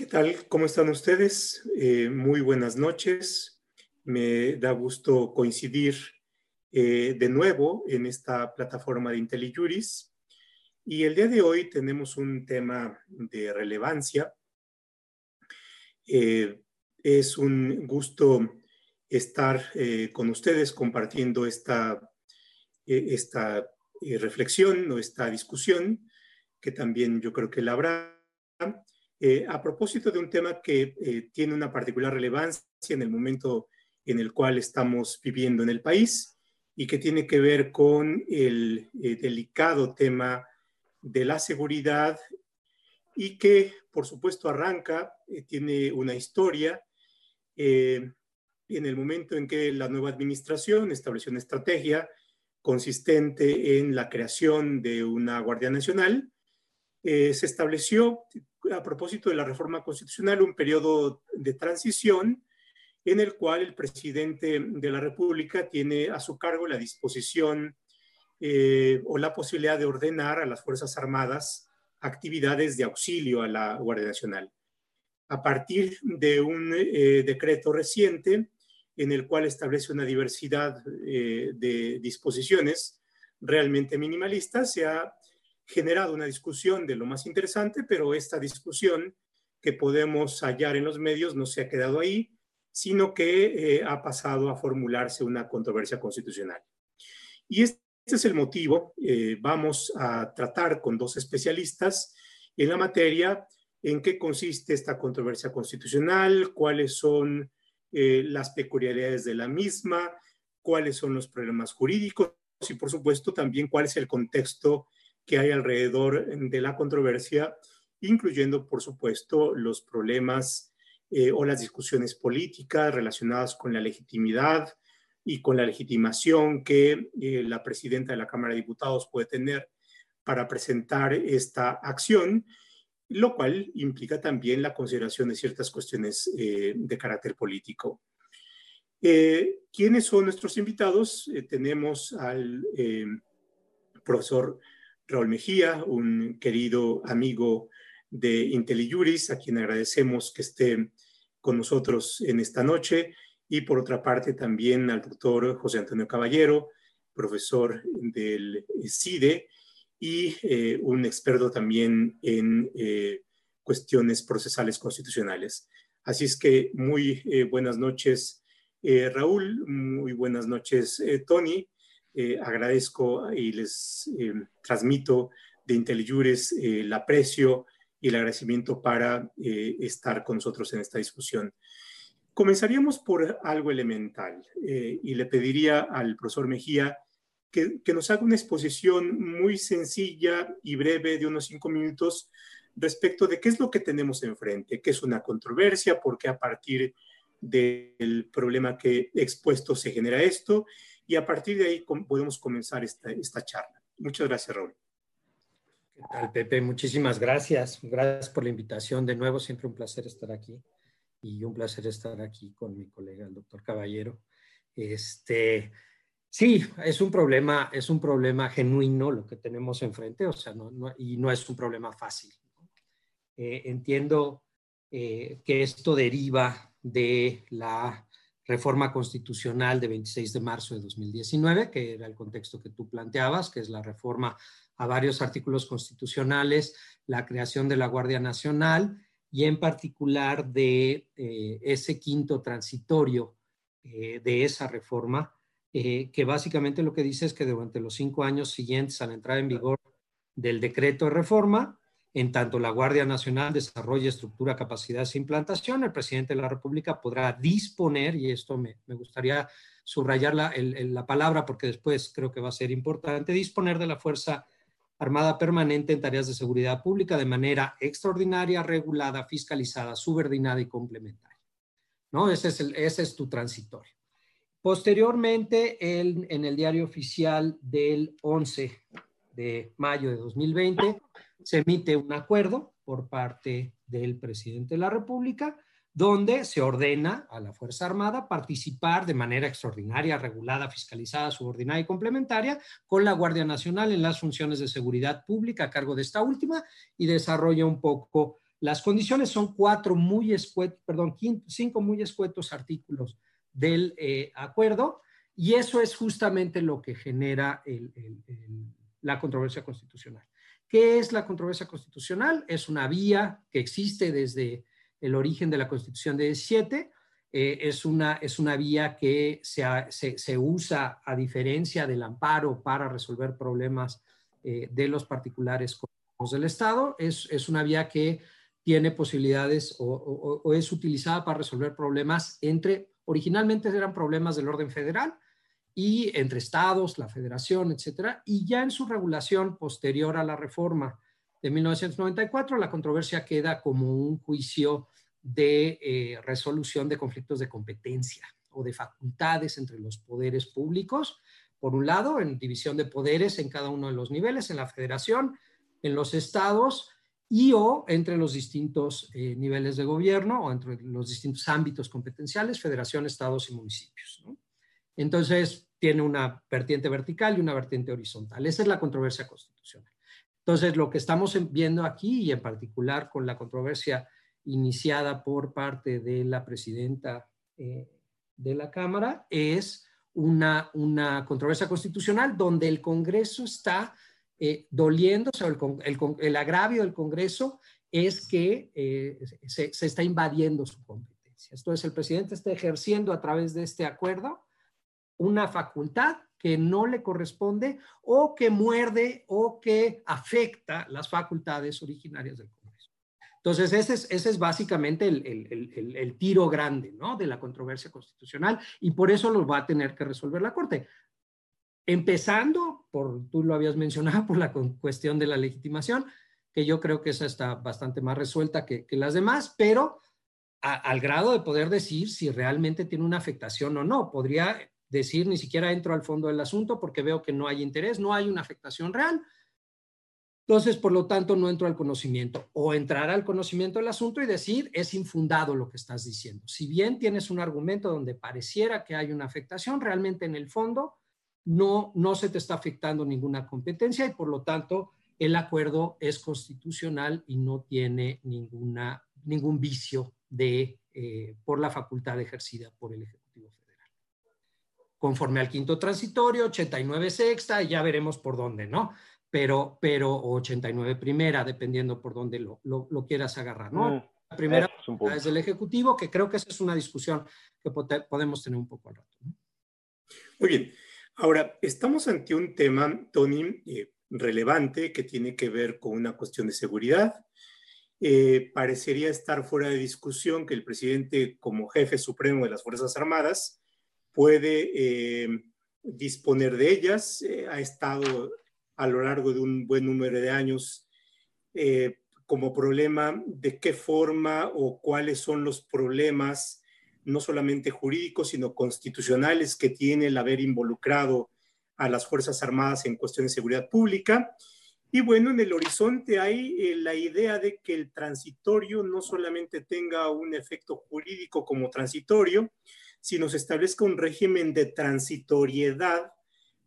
¿Qué tal? ¿Cómo están ustedes? Eh, muy buenas noches. Me da gusto coincidir eh, de nuevo en esta plataforma de IntelliJuris. Y el día de hoy tenemos un tema de relevancia. Eh, es un gusto estar con ustedes compartiendo esta, esta reflexión o esta discusión, que también yo creo que la habrá eh, a propósito de un tema que eh, tiene una particular relevancia en el momento en el cual estamos viviendo en el país y que tiene que ver con el eh, delicado tema de la seguridad y que, por supuesto, arranca, tiene una historia en el momento en que la nueva administración estableció una estrategia consistente en la creación de una Guardia Nacional. se estableció a propósito de la reforma constitucional, un periodo de transición en el cual el presidente de la República tiene a su cargo la disposición eh, o la posibilidad de ordenar a las Fuerzas Armadas actividades de auxilio a la Guardia Nacional. A partir de un eh, decreto reciente en el cual establece una diversidad eh, de disposiciones realmente minimalistas, se ha generado una discusión de lo más interesante, pero esta discusión que podemos hallar en los medios no se ha quedado ahí, sino que eh, ha pasado a formularse una controversia constitucional. Y este es el motivo. Eh, vamos a tratar con dos especialistas en la materia en qué consiste esta controversia constitucional, cuáles son eh, las peculiaridades de la misma, cuáles son los problemas jurídicos y, por supuesto, también cuál es el contexto que hay alrededor de la controversia, incluyendo, por supuesto, los problemas eh, o las discusiones políticas relacionadas con la legitimidad y con la legitimación que eh, la presidenta de la Cámara de Diputados puede tener para presentar esta acción, lo cual implica también la consideración de ciertas cuestiones eh, de carácter político. ¿Quiénes son nuestros invitados? tenemos al profesor Raúl Mejía, un querido amigo de IntelliJuris, a quien agradecemos que esté con nosotros en esta noche, y por otra parte también al doctor José Antonio Caballero, profesor del CIDE y eh, un experto también en eh, cuestiones procesales constitucionales. Así es que muy eh, buenas noches, Raúl, muy buenas noches, Tony. Eh, agradezco y les eh, transmito de IntelliJures eh, el aprecio y el agradecimiento para estar con nosotros en esta discusión. Comenzaríamos por algo elemental y le pediría al profesor Mejía que, que, nos haga una exposición muy sencilla y breve de unos cinco minutos respecto de qué es lo que tenemos enfrente, qué es una controversia, por qué a partir del problema que he expuesto se genera esto y a partir de ahí podemos comenzar esta, esta charla. Muchas gracias, Raúl. ¿Qué tal, Pepe? Muchísimas gracias. Gracias por la invitación. De nuevo, siempre un placer estar aquí y un placer estar aquí con mi colega, el doctor Caballero. Este, sí, es un problema, es un problema genuino lo que tenemos enfrente, o sea, no, y no es un problema fácil. Eh, entiendo eh, que esto deriva de la reforma constitucional de 26 de marzo de 2019, que era el contexto que tú planteabas, que es la reforma a varios artículos constitucionales, la creación de la Guardia Nacional y en particular de eh, ese quinto transitorio eh, de esa reforma, eh, que básicamente lo que dice es que durante los cinco años siguientes a la entrada en vigor del decreto de reforma, en tanto la Guardia Nacional desarrolle estructura, capacidades e implantación, el presidente de la República podrá disponer, y esto me, gustaría subrayar la, la, palabra porque después creo que va a ser importante, disponer de la Fuerza Armada Permanente en tareas de seguridad pública de manera extraordinaria, regulada, fiscalizada, subordinada y complementaria. ¿No? Ese es, ese es tu transitorio. Posteriormente, en el diario oficial del 11 de mayo de 2020, se emite un acuerdo por parte del presidente de la República donde se ordena a la Fuerza Armada participar de manera extraordinaria, regulada, fiscalizada, subordinada y complementaria con la Guardia Nacional en las funciones de seguridad pública a cargo de esta última y desarrolla un poco Las condiciones. Son cuatro muy escuetos, perdón, cinco muy escuetos artículos del eh, acuerdo y eso es justamente lo que genera la controversia constitucional. ¿Qué es la controversia constitucional? Es una vía que existe desde el origen de la Constitución de 17. Eh, es, una, es una vía que se, se, usa a diferencia del amparo para resolver problemas eh, de los particulares del Estado. Es, es una vía que tiene posibilidades o, es utilizada para resolver problemas entre, originalmente eran problemas del orden federal y entre estados, la federación, etcétera, y ya en su regulación posterior a la reforma de 1994, la controversia queda como un juicio de eh, resolución de conflictos de competencia o de facultades entre los poderes públicos, por un lado, en división de poderes en cada uno de los niveles, en la federación, en los estados y o entre los distintos eh, niveles de gobierno o entre los distintos ámbitos competenciales, federación, estados y municipios. Entonces, tiene una vertiente vertical y una vertiente horizontal. Esa es la controversia constitucional. Entonces, lo que estamos viendo aquí, y en particular con la controversia iniciada por parte de la presidenta eh, de la Cámara, es una, una controversia constitucional donde el Congreso está eh, doliéndose, el, el, agravio del Congreso es que eh, se, se, está invadiendo su competencia. Entonces, el presidente está ejerciendo a través de este acuerdo una facultad que no le corresponde o que muerde o que afecta las facultades originarias del Congreso. Entonces, ese es, ese es básicamente el, el, el, tiro grande ¿no? de la controversia constitucional y por eso lo va a tener que resolver la Corte. Empezando por, tú lo habías mencionado, por la cuestión de la legitimación, que yo creo que esa está bastante más resuelta que, las demás, pero al grado de poder decir si realmente tiene una afectación o no. Podría decir ni siquiera entro al fondo del asunto porque veo que no hay interés, no hay una afectación real. Entonces, por lo tanto, no entro al conocimiento. O entrar al conocimiento del asunto y decir, es infundado lo que estás diciendo. Si bien tienes un argumento donde pareciera que hay una afectación, realmente en el fondo no, no se te está afectando ninguna competencia y por lo tanto el acuerdo es constitucional y no tiene ninguna, ningún vicio de, eh, por la facultad ejercida por el Ejecutivo. Conforme al quinto transitorio, 89 sexta, y ya veremos por dónde, ¿no? Pero, pero 89 primera, dependiendo por dónde lo, lo, quieras agarrar, ¿no? Mm, la primera es, del Ejecutivo, que creo que esa es una discusión que podemos tener un poco al rato. Muy bien. Ahora, estamos ante un tema, Tony, eh, relevante que tiene que ver con una cuestión de seguridad. Eh, parecería estar fuera de discusión que el presidente, como jefe supremo de las Fuerzas Armadas, puede eh, disponer de ellas. ha estado a lo largo de un buen número de años como problema de qué forma o cuáles son los problemas no solamente jurídicos, sino constitucionales que tiene el haber involucrado a las Fuerzas Armadas en cuestiones de seguridad pública. Y bueno, en el horizonte hay eh, la idea de que el transitorio no solamente tenga un efecto jurídico como transitorio, sino se establezca un régimen de transitoriedad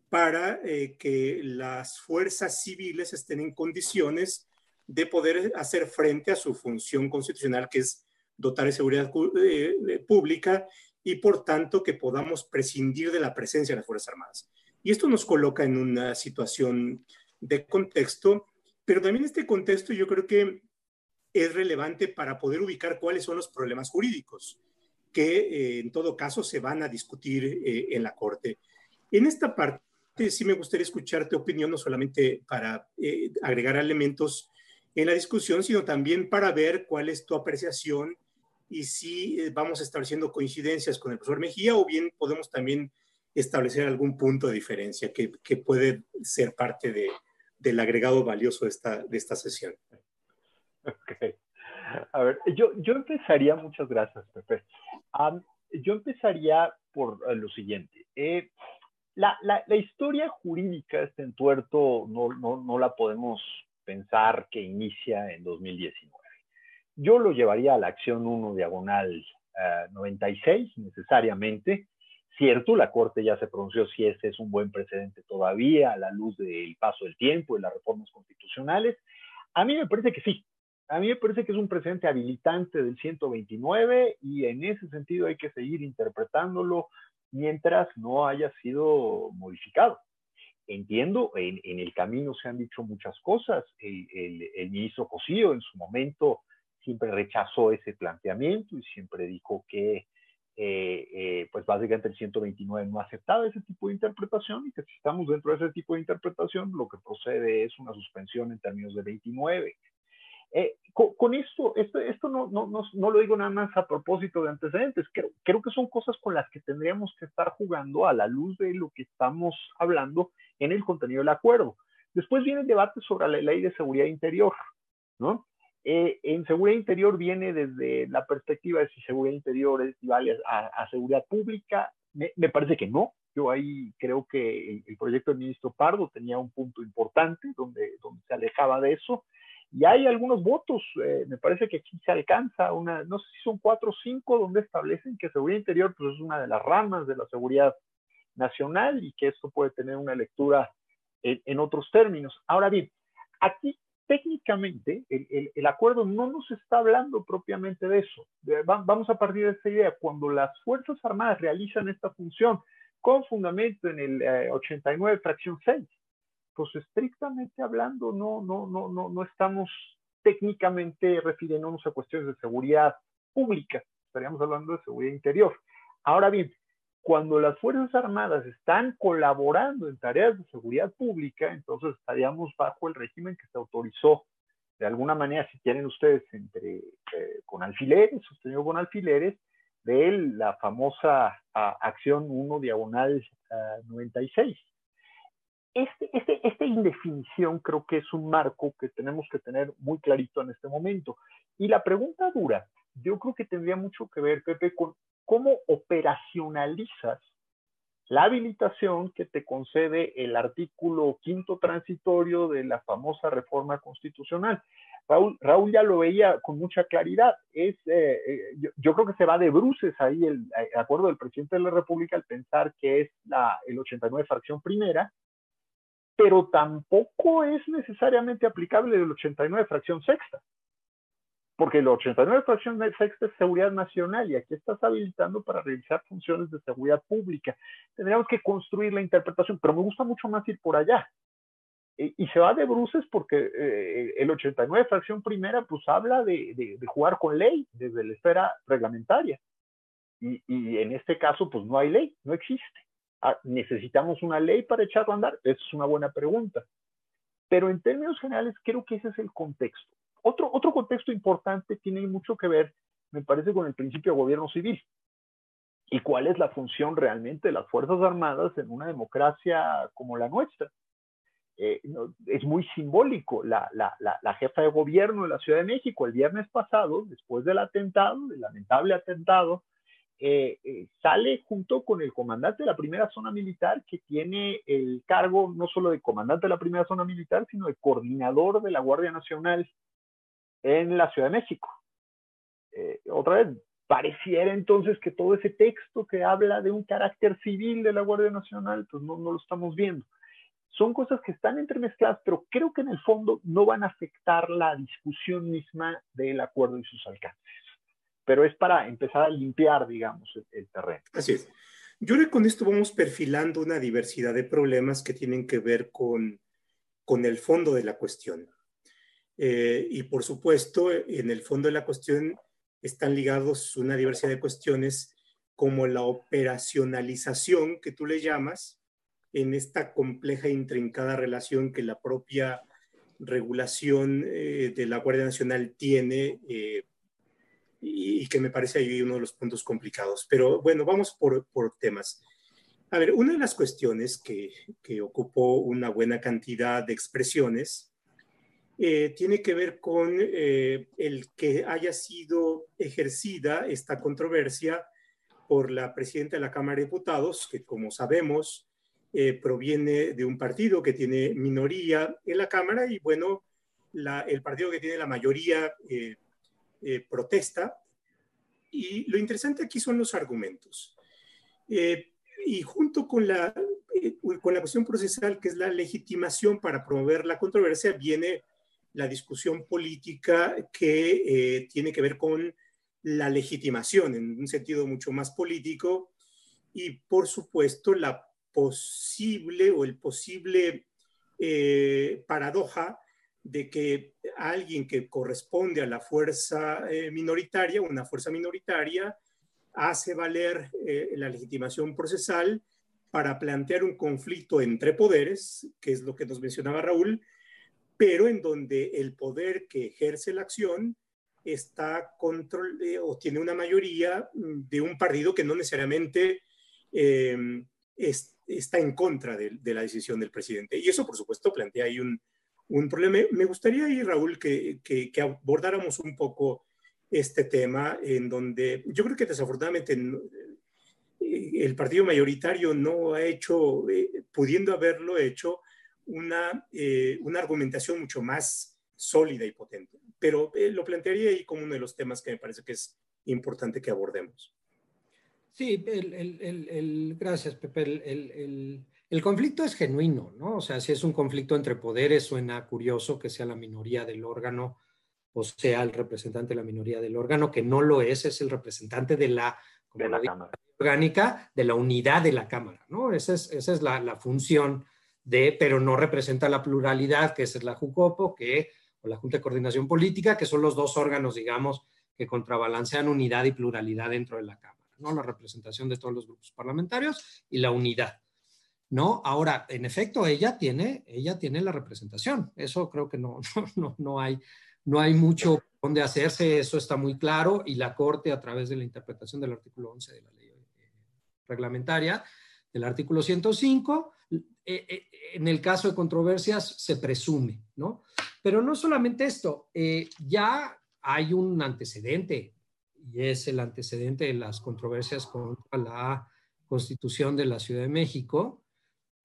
para eh, que las fuerzas civiles estén en condiciones de poder hacer frente a su función constitucional, que es dotar de seguridad eh, pública y por tanto que podamos prescindir de la presencia de las Fuerzas Armadas. Y esto nos coloca en una situación de contexto, pero también este contexto yo creo que es relevante para poder ubicar cuáles son los problemas jurídicos que eh, en todo caso se van a discutir eh, en la Corte. En esta parte sí me gustaría escuchar tu opinión, no solamente para agregar elementos en la discusión, sino también para ver cuál es tu apreciación y si eh, vamos estableciendo coincidencias con el profesor Mejía o bien podemos también establecer algún punto de diferencia que, que puede ser parte de, del agregado valioso de esta, de esta sesión. Ok. A ver, yo, yo empezaría, muchas gracias, Pepe. yo empezaría por eh, lo siguiente. Eh, la, la, historia jurídica de este entuerto no, no, no la podemos pensar que inicia en 2019. Yo lo llevaría a la acción 1 diagonal 96 eh, necesariamente. Cierto, la Corte ya se pronunció si ese es un buen precedente todavía a la luz del paso del tiempo y las reformas constitucionales. A mí me parece que sí, A mí me parece que es un precedente habilitante del 129 y en ese sentido hay que seguir interpretándolo mientras no haya sido modificado. Entiendo, en, el camino se han dicho muchas cosas. El, ministro Cosío en su momento siempre rechazó ese planteamiento y siempre dijo que, eh, eh, pues básicamente el 129 no aceptaba ese tipo de interpretación y que si estamos dentro de ese tipo de interpretación, lo que procede es una suspensión en términos de 29. Eh, con, esto, esto, esto no, no, no, lo digo nada más a propósito de antecedentes, creo, creo que son cosas con las que tendríamos que estar jugando a la luz de lo que estamos hablando en el contenido del acuerdo. Después viene el debate sobre la ley de seguridad interior, ¿no? Eh, en seguridad interior viene desde la perspectiva de si seguridad interior equivale a, seguridad pública. Me, parece que no. Yo ahí creo que el, proyecto del ministro Pardo tenía un punto importante donde, donde se alejaba de eso. Y hay algunos votos, eh, me parece que aquí se alcanza una, no sé si son cuatro o cinco, donde establecen que seguridad interior pues, es una de las ramas de la seguridad nacional y que esto puede tener una lectura en, otros términos. Ahora bien, aquí técnicamente el, el, acuerdo no nos está hablando propiamente de eso. vamos a partir de esta idea. Cuando las Fuerzas Armadas realizan esta función con fundamento en el 89, eh, fracción 6, pues estrictamente hablando, no, no, no, no, no estamos técnicamente refiriéndonos a cuestiones de seguridad pública, estaríamos hablando de seguridad interior. Ahora bien, cuando las Fuerzas Armadas están colaborando en tareas de seguridad pública, entonces estaríamos bajo el régimen que se autorizó de alguna manera, si quieren ustedes, entre, eh, con alfileres, sostenido con alfileres, de la famosa acción 1 diagonal 96. Este, este, esta indefinición creo que es un marco que tenemos que tener muy clarito en este momento. Y la pregunta dura, yo creo que tendría mucho que ver, Pepe, con cómo operacionalizas la habilitación que te concede el artículo quinto transitorio de la famosa reforma constitucional. Raúl, ya lo veía con mucha claridad. Es, eh, eh, yo, creo que se va de bruces ahí el, acuerdo del presidente de la República al pensar que es la, el 89 fracción primera, pero tampoco es necesariamente aplicable el 89 fracción sexta porque el 89 fracción sexta es seguridad nacional y aquí estás habilitando para realizar funciones de seguridad pública. Tendríamos que construir la interpretación, pero me gusta mucho más ir por allá. Y, se va de bruces porque eh, el 89 fracción primera pues habla de, jugar con ley desde la esfera reglamentaria. Y, en este caso pues no hay ley, no existe. Ah, ¿Necesitamos una ley para echarlo a andar? Esa es una buena pregunta. Pero en términos generales creo que ese es el contexto. Otro, otro contexto importante tiene mucho que ver, me parece, con el principio de gobierno civil. ¿Y cuál es la función realmente de las Fuerzas Armadas en una democracia como la nuestra? Eh, es muy simbólico. La, la, la, jefa de gobierno de la Ciudad de México el viernes pasado, después del atentado, del lamentable atentado, eh, eh, sale junto con el comandante de la primera zona militar que tiene el cargo no solo de comandante de la primera zona militar, sino de coordinador de la Guardia Nacional en la Ciudad de México. Eh, otra vez, pareciera entonces que todo ese texto que habla de un carácter civil de la Guardia Nacional, pues no, no lo estamos viendo. Son cosas que están entremezcladas, pero creo que en el fondo no van a afectar la discusión misma del acuerdo y sus alcances. Pero es para empezar a limpiar, digamos, el, terreno. Así es. Yo creo que con esto vamos perfilando una diversidad de problemas que tienen que ver con, con el fondo de la cuestión. Eh, y por supuesto, en el fondo de la cuestión están ligados una diversidad de cuestiones como la operacionalización que tú le llamas en esta compleja e intrincada relación que la propia regulación eh, de la Guardia Nacional tiene eh, y, que me parece ahí uno de los puntos complicados. Pero bueno, vamos por, por temas. A ver, una de las cuestiones que, que ocupó una buena cantidad de expresiones eh, tiene que ver con eh, el que haya sido ejercida esta controversia por la presidenta de la Cámara de Diputados, que como sabemos eh, proviene de un partido que tiene minoría en la Cámara y bueno, el partido que tiene la mayoría protesta. Y lo interesante aquí son los argumentos. y junto con la, con la cuestión procesal, que es la legitimación para promover la controversia, viene la discusión política que eh, tiene que ver con la legitimación en un sentido mucho más político y, por supuesto, la posible o el posible eh, paradoja de que alguien que corresponde a la fuerza eh, minoritaria, una fuerza minoritaria, hace valer la legitimación procesal para plantear un conflicto entre poderes, que es lo que nos mencionaba Raúl, pero en donde el poder que ejerce la acción está control eh, o tiene una mayoría mm, de un partido que no necesariamente eh, está en contra de, la decisión del presidente. Y eso, por supuesto, plantea ahí un, problema. Me gustaría ahí, Raúl, que, abordáramos un poco este tema en donde yo creo que desafortunadamente eh, el partido mayoritario no ha hecho, pudiendo haberlo hecho, una, eh, una argumentación mucho más sólida y potente. Pero eh, lo plantearía ahí como uno de los temas que me parece que es importante que abordemos. Sí, el, el, el, gracias, Pepe. El, conflicto es genuino, ¿no? O sea, si es un conflicto entre poderes, suena curioso que sea la minoría del órgano o sea el representante de la minoría del órgano, que no lo es, es el representante de la, de la orgánica, de la unidad de la Cámara, ¿no? Esa es, esa es la, la función de, pero no representa la pluralidad, que es la JUCOPO, que, o la Junta de Coordinación Política, que son los dos órganos, digamos, que contrabalancean unidad y pluralidad dentro de la Cámara, ¿no? La representación de todos los grupos parlamentarios y la unidad, ¿no? Ahora, en efecto, ella tiene, ella tiene la representación. Eso creo que no, no, no, hay, no hay mucho donde hacerse, eso está muy claro y la Corte, a través de la interpretación del artículo 11 de la ley eh, reglamentaria, del artículo 105, eh, eh, en el caso de controversias se presume, ¿no? Pero no solamente esto, ya hay un antecedente y es el antecedente de las controversias contra la constitución de la Ciudad de México,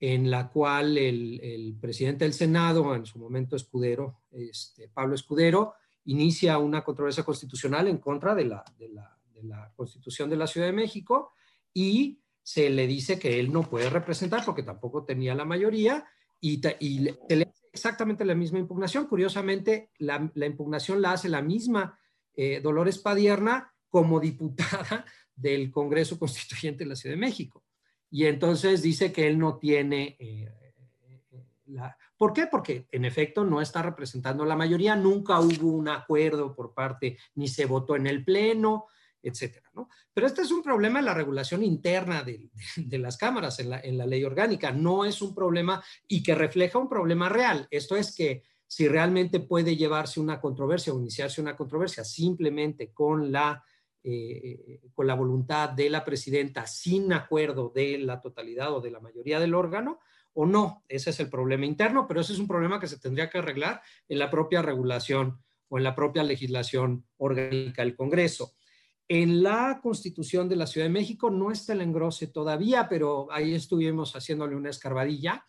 en la cual el, presidente del Senado, en su momento Escudero, este, Pablo Escudero, inicia una controversia constitucional en contra de la, constitución de la Ciudad de México y se le dice que él no puede representar porque tampoco tenía la mayoría y, y le hace exactamente la misma impugnación. Curiosamente, la, impugnación la hace la misma eh, Dolores Padierna como diputada del Congreso Constituyente de la Ciudad de México. Y entonces dice que él no tiene... Eh, la... ¿Por qué? Porque en efecto no está representando la mayoría, nunca hubo un acuerdo por parte, ni se votó en el Pleno, etcétera. ¿no? Pero este es un problema de la regulación interna de, las cámaras en la, ley orgánica, no es un problema y que refleja un problema real. Esto es que si realmente puede llevarse una controversia o iniciarse una controversia simplemente con la, eh, con la voluntad de la presidenta sin acuerdo de la totalidad o de la mayoría del órgano, o no. Ese es el problema interno, pero ese es un problema que se tendría que arreglar en la propia regulación o en la propia legislación orgánica del Congreso. En la Constitución de la Ciudad de México no está el engrose todavía, pero ahí estuvimos haciéndole una escarbadilla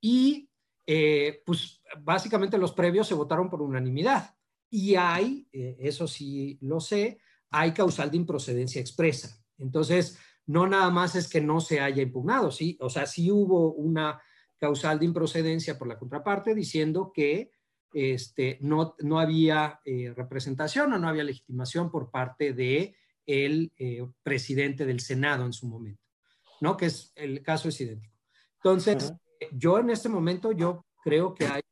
y eh, pues básicamente los previos se votaron por unanimidad y hay, eh, eso sí lo sé, hay causal de improcedencia expresa. Entonces, no nada más es que no se haya impugnado, ¿sí? O sea, sí hubo una causal de improcedencia por la contraparte diciendo que este, no, no había eh, representación o no había legitimación por parte de el eh, presidente del Senado en su momento, ¿no? Que es, el caso es idéntico. Entonces, yo en este momento, yo creo que hay,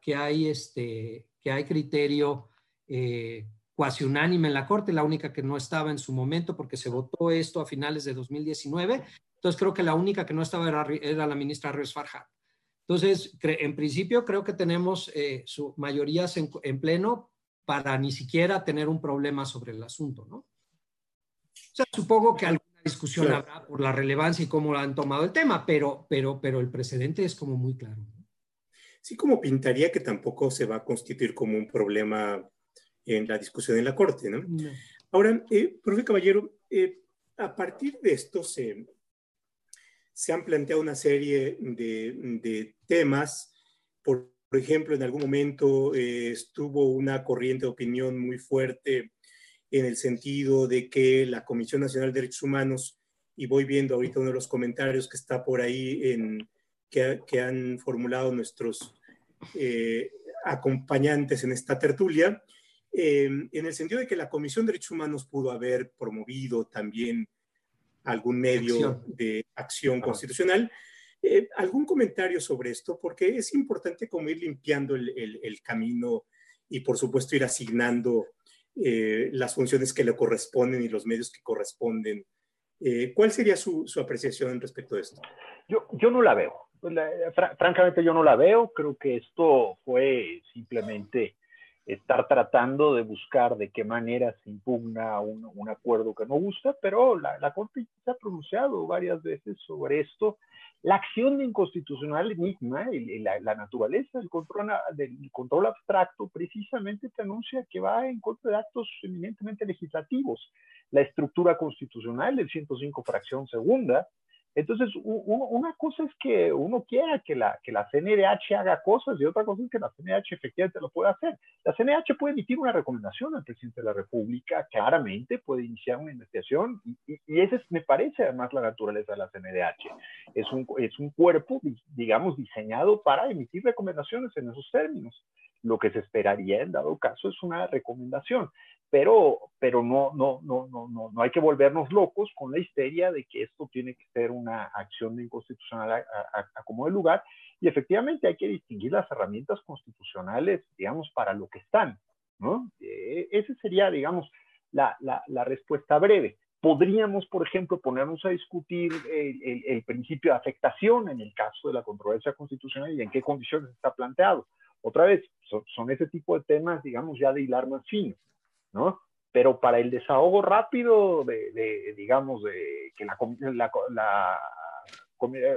que hay, este, que hay criterio eh, cuasi unánime en la Corte, la única que no estaba en su momento porque se votó esto a finales de 2019. Entonces, creo que la única que no estaba era, la ministra Res Farhat. Entonces, en principio, creo que tenemos eh, su mayorías en, en pleno para ni siquiera tener un problema sobre el asunto, ¿no? supongo que alguna discusión habrá por la relevancia y cómo han tomado el tema, pero, pero, pero el precedente es como muy claro. Sí, como pintaría que tampoco se va a constituir como un problema en la discusión en la Corte, ¿no? Ahora, eh, profe Caballero, eh, a partir de esto se, se han planteado una serie de, de temas. Por, ejemplo, en algún momento eh, estuvo una corriente de opinión muy fuerte en el sentido de que la Comisión Nacional de Derechos Humanos, y voy viendo ahorita uno de los comentarios que está por ahí, en, que, han formulado nuestros eh, acompañantes en esta tertulia, en el sentido de que la Comisión de Derechos Humanos pudo haber promovido también algún medio de acción constitucional. Eh, ¿Algún comentario sobre esto? Porque es importante como ir limpiando el, el, camino y por supuesto ir asignando eh, las funciones que le corresponden y los medios que corresponden. Eh, ¿Cuál sería su, su, apreciación respecto de esto? Yo, yo no la veo. francamente yo no la veo. Creo que esto fue simplemente estar tratando de buscar de qué manera se impugna un, un acuerdo que no gusta, pero la, la Corte se ha pronunciado varias veces sobre esto la acción inconstitucional misma, la, la, naturaleza del control, del control abstracto, precisamente te anuncia que va en contra de actos eminentemente legislativos. La estructura constitucional del 105 fracción segunda entonces, una cosa es que uno quiera que la, que la CNDH haga cosas y otra cosa es que la CNDH efectivamente lo pueda hacer. La CNDH puede emitir una recomendación al presidente de la República, claramente puede iniciar una investigación y, y, esa me parece además la naturaleza de la CNDH. Es un, es un cuerpo, digamos, diseñado para emitir recomendaciones en esos términos. Lo que se esperaría en dado caso es una recomendación pero, pero no, no, no, no, no, no hay que volvernos locos con la histeria de que esto tiene que ser una acción de inconstitucional a, a, como de lugar. Y efectivamente hay que distinguir las herramientas constitucionales, digamos, para lo que están. ¿no? Eh, esa sería, digamos, la, la, la, respuesta breve. Podríamos, por ejemplo, ponernos a discutir el, el, principio de afectación en el caso de la controversia constitucional y en qué condiciones está planteado. Otra vez, son, son ese tipo de temas, digamos, ya de hilar más fino. ¿no? Pero para el desahogo rápido de, digamos, de que la, la,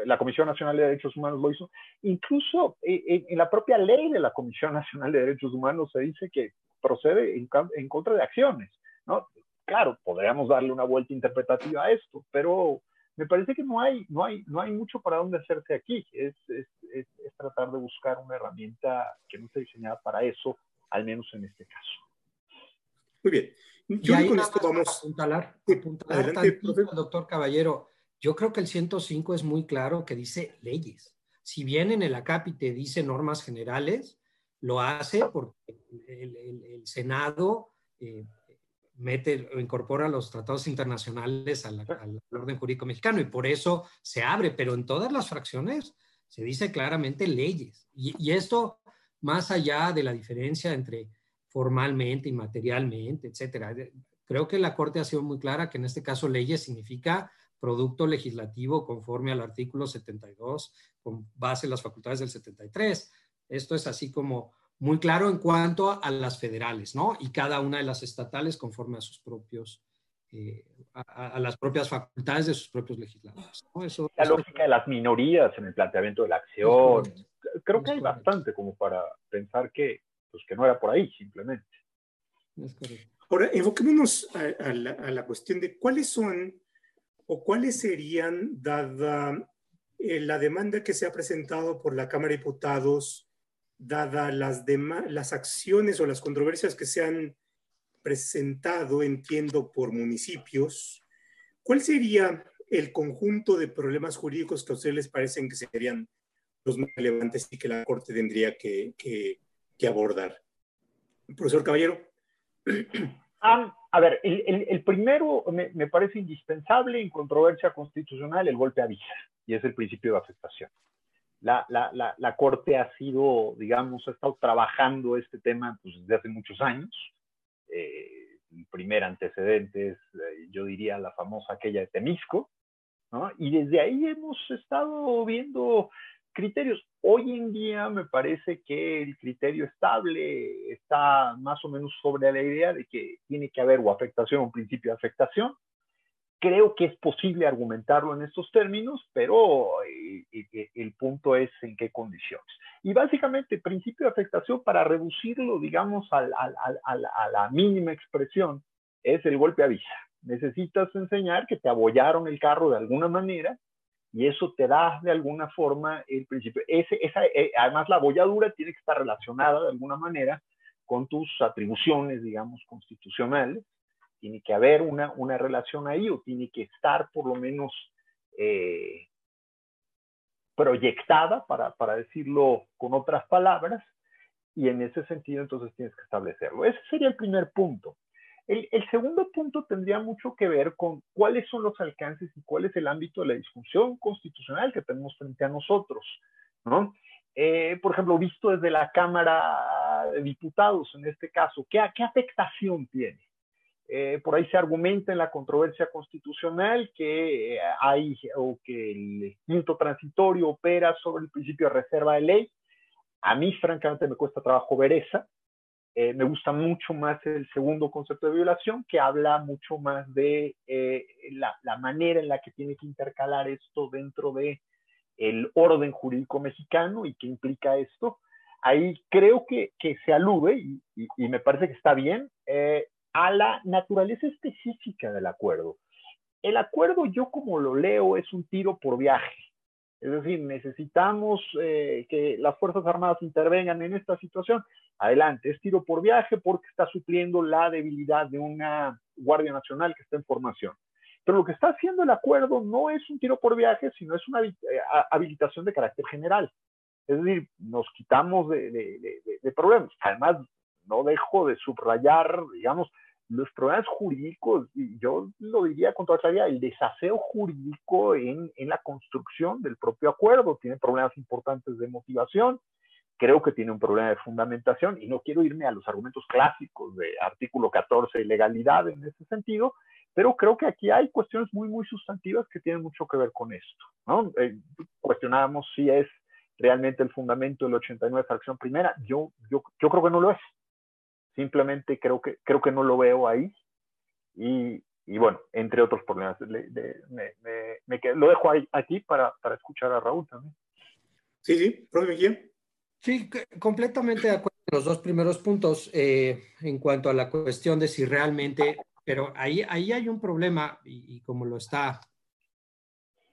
la, Comisión Nacional de Derechos Humanos lo hizo, incluso en, en, la propia ley de la Comisión Nacional de Derechos Humanos se dice que procede en contra de acciones, ¿no? Claro, podríamos darle una vuelta interpretativa a esto, pero me parece que no hay, no hay, no hay mucho para dónde hacerse aquí. Es, es, es, tratar de buscar una herramienta que no esté diseñada para eso, al menos en este caso. Muy bien. Yo con esto vamos. Apuntalar, adelante, doctor Caballero. Yo creo que el 105 es muy claro que dice leyes. Si bien en el acápite dice normas generales, lo hace porque el, Senado eh, mete o incorpora los tratados internacionales al, orden jurídico mexicano y por eso se abre, pero en todas las fracciones se dice claramente leyes. y esto, más allá de la diferencia entre formalmente y materialmente, etcétera. Creo que la Corte ha sido muy clara que en este caso leyes significa producto legislativo conforme al artículo 72, con base en las facultades del 73. Esto es así como muy claro en cuanto a las federales, ¿no? Y cada una de las estatales conforme a sus propios, eh, a, las propias facultades de sus propios legisladores. la lógica de las minorías en el planteamiento de la acción. Creo que hay bastante como para pensar que pues, que no era por ahí simplemente. Ahora, enfoquémonos a, la, cuestión de cuáles son o cuáles serían, dada eh, la demanda que se ha presentado por la Cámara de Diputados, dada las, las acciones o las controversias que se han presentado, entiendo, por municipios, ¿cuál sería el conjunto de problemas jurídicos que a ustedes les parecen que serían los más relevantes y que la Corte tendría que, que abordar. Profesor Caballero. Ah, a ver, el, el, primero me, me, parece indispensable en controversia constitucional el golpe a visa, y es el principio de afectación. La, la, la, la, Corte ha sido, digamos, ha estado trabajando este tema pues, desde hace muchos años. Eh, el primer antecedente es, eh, yo diría, la famosa aquella de Temisco, ¿no? y desde ahí hemos estado viendo criterios. Hoy en día me parece que el criterio estable está más o menos sobre la idea de que tiene que haber o afectación o principio de afectación. Creo que es posible argumentarlo en estos términos, pero eh, eh, el punto es en qué condiciones. Y básicamente, principio de afectación, para reducirlo, digamos, a la mínima expresión, es el golpe a visa. Necesitas enseñar que te abollaron el carro de alguna manera y eso te da de alguna forma el principio. Ese, esa, eh, además, la bolladura tiene que estar relacionada de alguna manera con tus atribuciones, digamos, constitucionales. Tiene que haber una, una relación ahí o tiene que estar por lo menos eh, proyectada, para, para decirlo con otras palabras. y en ese sentido entonces tienes que establecerlo. Ese sería el primer punto. El, segundo punto tendría mucho que ver con cuáles son los alcances y cuál es el ámbito de la discusión constitucional que tenemos frente a nosotros. ¿no? Eh, por ejemplo, visto desde la Cámara de Diputados, en este caso, ¿qué, qué afectación tiene? Eh, por ahí se argumenta en la controversia constitucional que hay o que el quinto transitorio opera sobre el principio de reserva de ley. A mí, francamente, me cuesta trabajo ver esa. Eh, me gusta mucho más el segundo concepto de violación, que habla mucho más de eh, la, manera en la que tiene que intercalar esto dentro de el orden jurídico mexicano y qué implica esto. Ahí creo que, que se alude, y, y, me parece que está bien, eh, a la naturaleza específica del acuerdo. El acuerdo, yo como lo leo, es un tiro por viaje. Es decir, necesitamos eh, que las Fuerzas Armadas intervengan en esta situación. Adelante, es tiro por viaje porque está supliendo la debilidad de una Guardia Nacional que está en formación. Pero lo que está haciendo el acuerdo no es un tiro por viaje, sino es una eh, habilitación de carácter general. Es decir, nos quitamos de, de problemas. Además, no dejo de subrayar, digamos, los problemas jurídicos, y yo lo diría con toda claridad, el desaseo jurídico en, en, la construcción del propio acuerdo tiene problemas importantes de motivación, creo que tiene un problema de fundamentación, y no quiero irme a los argumentos clásicos de artículo 14 de legalidad en ese sentido, pero creo que aquí hay cuestiones muy, muy sustantivas que tienen mucho que ver con esto. ¿no? Eh, cuestionábamos si es realmente el fundamento del 89 fracción primera, yo, yo, yo creo que no lo es. Simplemente creo que, creo que no lo veo ahí. Y, y bueno, entre otros problemas. me, me, lo dejo ahí, aquí para, para, escuchar a Raúl también. Sí, sí, profe. Sí, completamente de acuerdo con los dos primeros puntos eh, en cuanto a la cuestión de si realmente, pero ahí, ahí hay un problema y, como lo está,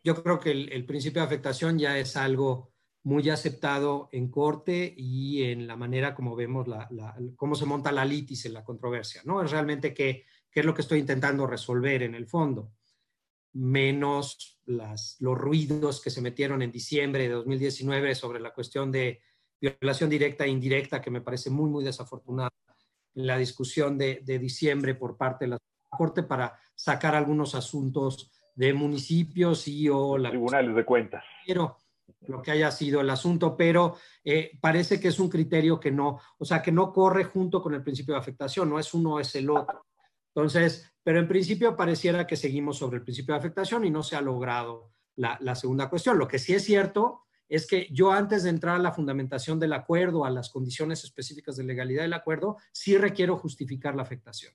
yo creo que el, el, principio de afectación ya es algo muy aceptado en corte y en la manera como vemos la, cómo se monta la litis en la controversia, ¿no? Es realmente qué, qué es lo que estoy intentando resolver en el fondo, menos las, los ruidos que se metieron en diciembre de 2019 sobre la cuestión de violación directa e indirecta, que me parece muy, muy desafortunada en la discusión de, de diciembre por parte de la Corte para sacar algunos asuntos de municipios y o la... Tribunales de cuentas. Pero, lo que haya sido el asunto, pero eh, parece que es un criterio que no, o sea, que no corre junto con el principio de afectación, no es uno, es el otro. Entonces, pero en principio pareciera que seguimos sobre el principio de afectación y no se ha logrado la, la segunda cuestión. Lo que sí es cierto es que yo antes de entrar a la fundamentación del acuerdo, a las condiciones específicas de legalidad del acuerdo, sí requiero justificar la afectación.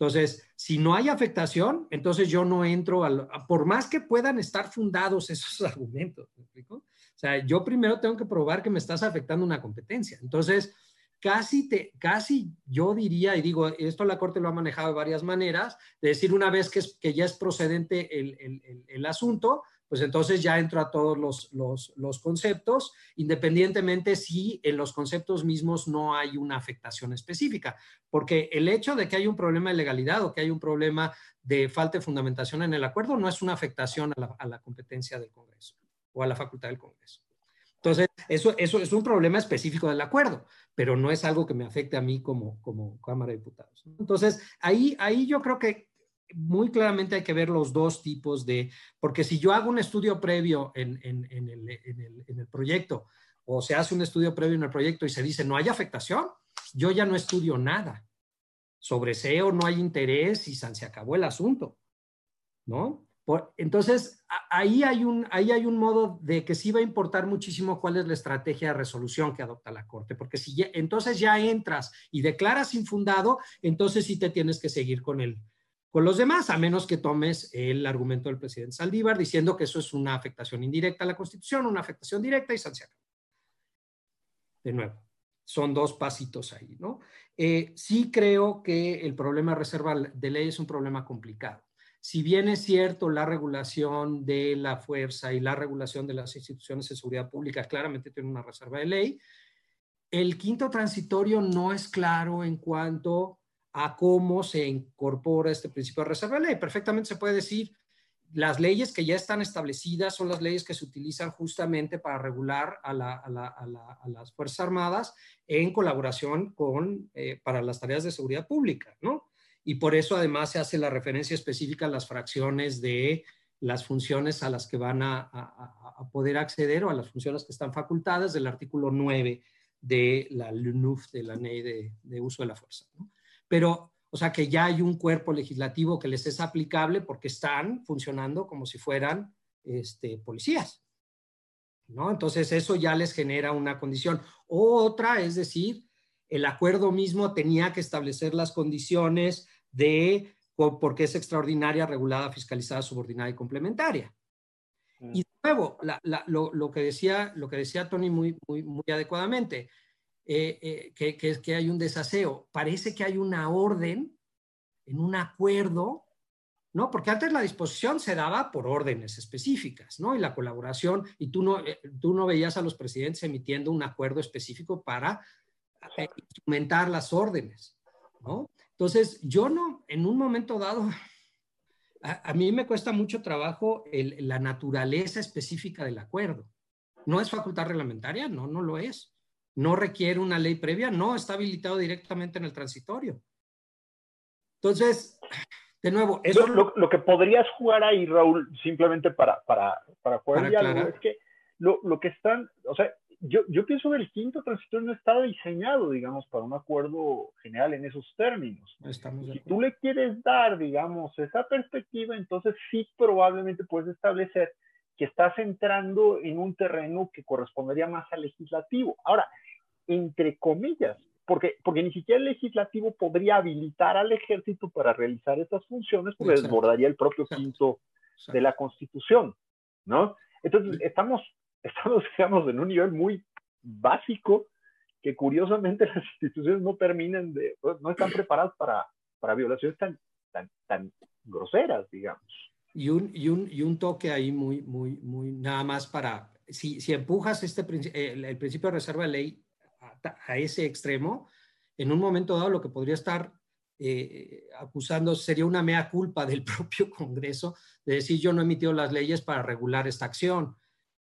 Entonces, si no hay afectación, entonces yo no entro, al, por más que puedan estar fundados esos argumentos, ¿me explico? O sea, yo primero tengo que probar que me estás afectando una competencia. Entonces, casi, te, casi yo diría, y digo, esto la Corte lo ha manejado de varias maneras, de decir una vez que, es, que ya es procedente el, el, el asunto, pues entonces ya entro a todos los, conceptos, independientemente si en los conceptos mismos no hay una afectación específica, porque el hecho de que hay un problema de legalidad o que hay un problema de falta de fundamentación en el acuerdo no es una afectación a la, competencia del Congreso o a la facultad del Congreso. Entonces, eso, eso es un problema específico del acuerdo, pero no es algo que me afecte a mí como, como Cámara de Diputados. Entonces, ahí, ahí yo creo que muy claramente hay que ver los dos tipos de, porque si yo hago un estudio previo en, el, proyecto o se hace un estudio previo en el proyecto y se dice no hay afectación, yo ya no estudio nada. Sobre SEO no hay interés y se acabó el asunto, ¿no? entonces, ahí hay, un, ahí hay un modo de que sí va a importar muchísimo cuál es la estrategia de resolución que adopta la Corte, porque si entonces ya entras y declaras infundado, entonces sí te tienes que seguir con el, con los demás, a menos que tomes el argumento del presidente Saldívar diciendo que eso es una afectación indirecta a la Constitución, una afectación directa y se De nuevo, son dos pasitos ahí, ¿no? Eh, sí creo que el problema de reserva de ley es un problema complicado. Si bien es cierto la regulación de la fuerza y la regulación de las instituciones de seguridad pública claramente tiene una reserva de ley, el quinto transitorio no es claro en cuanto a cómo se incorpora este principio de reserva de ley. Perfectamente se puede decir las leyes que ya están establecidas son las leyes que se utilizan justamente para regular a, las Fuerzas Armadas en colaboración con, eh, para las tareas de seguridad pública, ¿no? Y por eso además se hace la referencia específica a las fracciones de las funciones a las que van a, poder acceder o a las funciones que están facultadas del artículo 9 de la LUNUF, de la Ley de, de Uso de la Fuerza. ¿no? Pero o sea que ya hay un cuerpo legislativo que les es aplicable porque están funcionando como si fueran este, policías. ¿no? Entonces eso ya les genera una condición. Otra, es decir, el acuerdo mismo tenía que establecer las condiciones de por qué es extraordinaria, regulada, fiscalizada, subordinada y complementaria. Mm. Y de nuevo, lo, que decía, lo que decía Tony muy, muy, muy adecuadamente, eh, eh, que, que, que hay un desaseo. Parece que hay una orden en un acuerdo, ¿no? Porque antes la disposición se daba por órdenes específicas, ¿no? Y la colaboración, y tú no, eh, tú no veías a los presidentes emitiendo un acuerdo específico para instrumentar las órdenes, ¿no? Entonces, yo no, en un momento dado, a, mí me cuesta mucho trabajo la naturaleza específica del acuerdo. ¿No es facultad reglamentaria? No, no lo es no requiere una ley previa, no está habilitado directamente en el transitorio. Entonces, de nuevo, eso... Lo, lo, que podrías jugar ahí, Raúl, simplemente para, para, para jugar algo, es que lo, lo, que están, o sea, yo, yo pienso que el quinto transitorio no está diseñado, digamos, para un acuerdo general en esos términos. si tú le quieres dar, digamos, esa perspectiva, entonces sí probablemente puedes establecer que estás entrando en un terreno que correspondería más al legislativo. Ahora, entre comillas, porque, porque ni siquiera el legislativo podría habilitar al ejército para realizar estas funciones, porque desbordaría el propio quinto de la Constitución, ¿no? Entonces, estamos, estamos, digamos, en un nivel muy básico que curiosamente las instituciones no terminan de, no están preparadas para, para violaciones tan, tan, tan groseras, digamos. Y un, y, un, y un toque ahí muy, muy, muy, nada más para, si, si empujas este, el, el principio de reserva de ley a, ese extremo, en un momento dado lo que podría estar eh, acusando sería una mea culpa del propio Congreso de decir yo no he emitido las leyes para regular esta acción.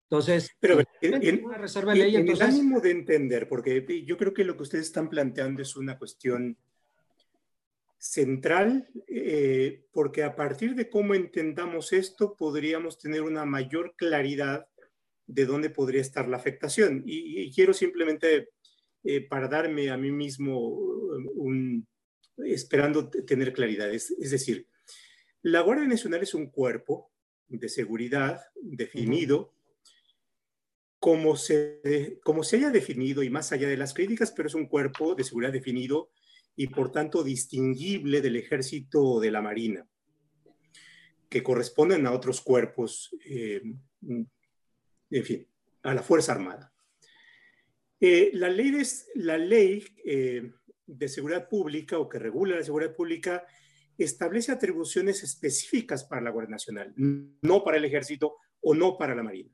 Entonces, pero en, una reserva de ley, entonces... el ánimo de entender, porque yo creo que lo que ustedes están planteando es una cuestión central, eh, porque a partir de cómo entendamos esto, podríamos tener una mayor claridad de dónde podría estar la afectación. y quiero simplemente eh, para darme a mí mismo un, esperando tener claridad. Es, decir, la Guardia Nacional es un cuerpo de seguridad definido, como, se, como se haya definido y más allá de las críticas, pero es un cuerpo de seguridad definido y por tanto distinguible del ejército o de la marina, que corresponden a otros cuerpos, eh, en fin, a la Fuerza Armada. Eh, la ley, de, la ley eh, de seguridad pública o que regula la seguridad pública establece atribuciones específicas para la Guardia Nacional, no para el ejército o no para la Marina.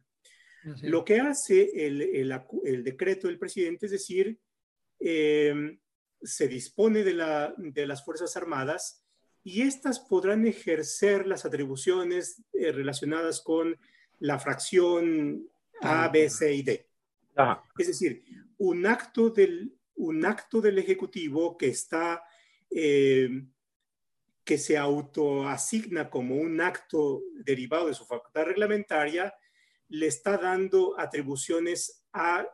Lo que hace el, el, decreto del presidente es decir, eh, se dispone de, la, de, las Fuerzas Armadas y éstas podrán ejercer las atribuciones relacionadas con la fracción A, B, C y D. Es decir, un acto del, un acto del Ejecutivo que está, eh, que se autoasigna como un acto derivado de su facultad reglamentaria, le está dando atribuciones a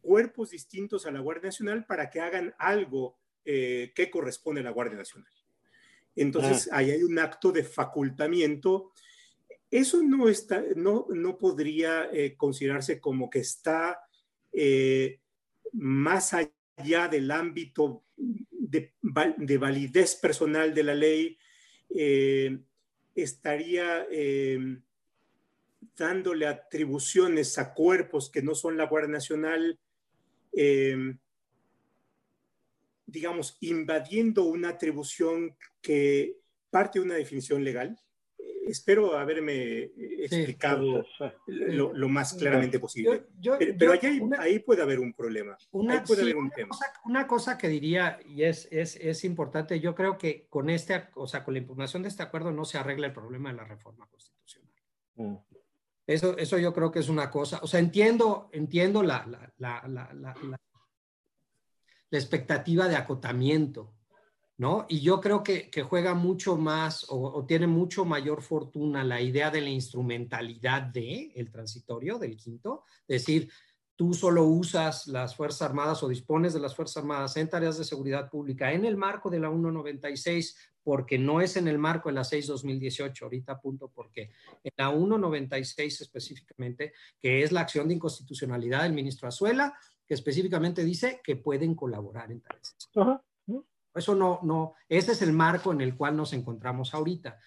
cuerpos distintos a la Guardia Nacional para que hagan algo eh, que corresponde a la Guardia Nacional. Entonces, ah. ahí hay un acto de facultamiento. Eso no, está, no, no podría eh, considerarse como que está eh, más allá del ámbito de, validez personal de la ley, estaría dándole atribuciones a cuerpos que no son la Guardia Nacional, digamos, invadiendo una atribución que parte de una definición legal espero haberme explicado lo, más claramente posible. pero, ahí, puede haber un problema. Una, puede haber un tema. Cosa, una cosa que diría, y es, es, es, importante, yo creo que con, este, o sea, con la impugnación de este acuerdo no se arregla el problema de la reforma constitucional. Mm. Eso, eso yo creo que es una cosa, o sea, entiendo, entiendo la, la, la, la expectativa de acotamiento, ¿no? Y yo creo que, que juega mucho más o, tiene mucho mayor fortuna la idea de la instrumentalidad de el transitorio del quinto, es decir, tú solo usas las Fuerzas Armadas o dispones de las Fuerzas Armadas en tareas de seguridad pública en el marco de la 196 porque no es en el marco de la 6-2018, ahorita punto porque en la 196 específicamente, que es la acción de inconstitucionalidad del ministro Azuela, que específicamente dice que pueden colaborar en tareas. Eso no, no, ese es el marco en el cual nos encontramos ahorita.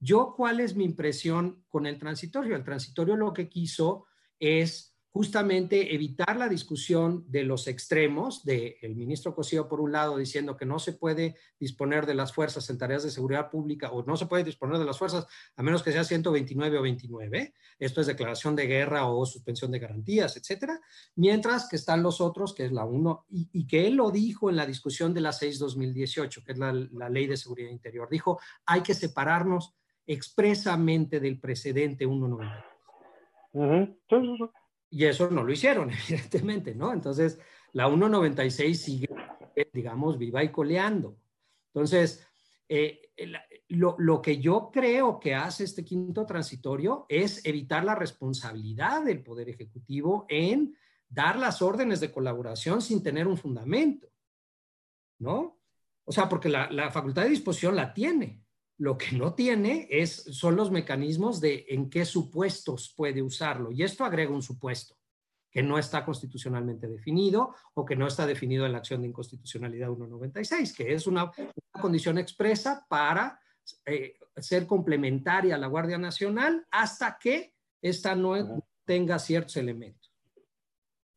Yo, ¿cuál es mi impresión con el transitorio? El transitorio lo que quiso es justamente evitar la discusión de los extremos, del ministro Cosío por un lado diciendo que no se puede disponer de las fuerzas en tareas de seguridad pública o no se puede disponer de las fuerzas a menos que sea 129 o 29, esto es declaración de guerra o suspensión de garantías, etcétera, mientras que están los otros, que es la 1, y, que él lo dijo en la discusión de la 6-2018, que es la, ley de seguridad interior, dijo, hay que separarnos expresamente del precedente 190. Uh y eso no lo hicieron, evidentemente, ¿no? Entonces, la 1.96 sigue, digamos, viva y coleando. Entonces, eh, lo, lo, que yo creo que hace este quinto transitorio es evitar la responsabilidad del Poder Ejecutivo en dar las órdenes de colaboración sin tener un fundamento, ¿no? O sea, porque la, la facultad de disposición la tiene, lo que no tiene es, son los mecanismos de en qué supuestos puede usarlo. Y esto agrega un supuesto que no está constitucionalmente definido o que no está definido en la acción de inconstitucionalidad 196, que es una, condición expresa para eh, ser complementaria a la Guardia Nacional hasta que ésta no tenga ciertos elementos.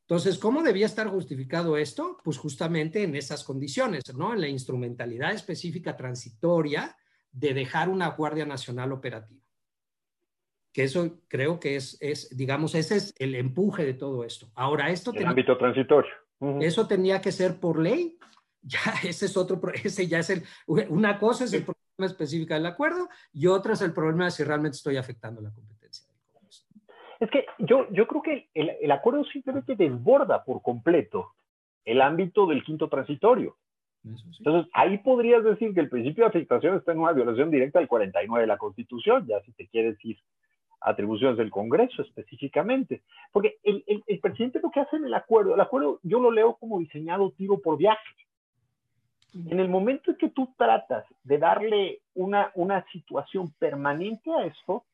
Entonces, ¿cómo debía estar justificado esto? Pues justamente en esas condiciones, ¿no? En la instrumentalidad específica transitoria de dejar una Guardia Nacional operativa. Que eso creo que es, es digamos, ese es el empuje de todo esto. Ahora, esto... El ámbito transitorio. Eso tenía que ser por ley. Ya, ese es otro, ese ya es el, una cosa es el problema específico del acuerdo y otra es el problema de si realmente estoy afectando la competencia del Congreso. Es que yo, yo creo que el, el acuerdo simplemente desborda por completo el ámbito del quinto transitorio. Entonces, ahí podrías decir que el principio de afectación está en una violación directa del 49 de la Constitución, ya si te quieres ir atribuciones del Congreso específicamente. Porque el, el, presidente lo que hace en el acuerdo, el acuerdo yo lo leo como diseñado tiro por viaje. En el momento en que tú tratas de darle una, una situación permanente a esto,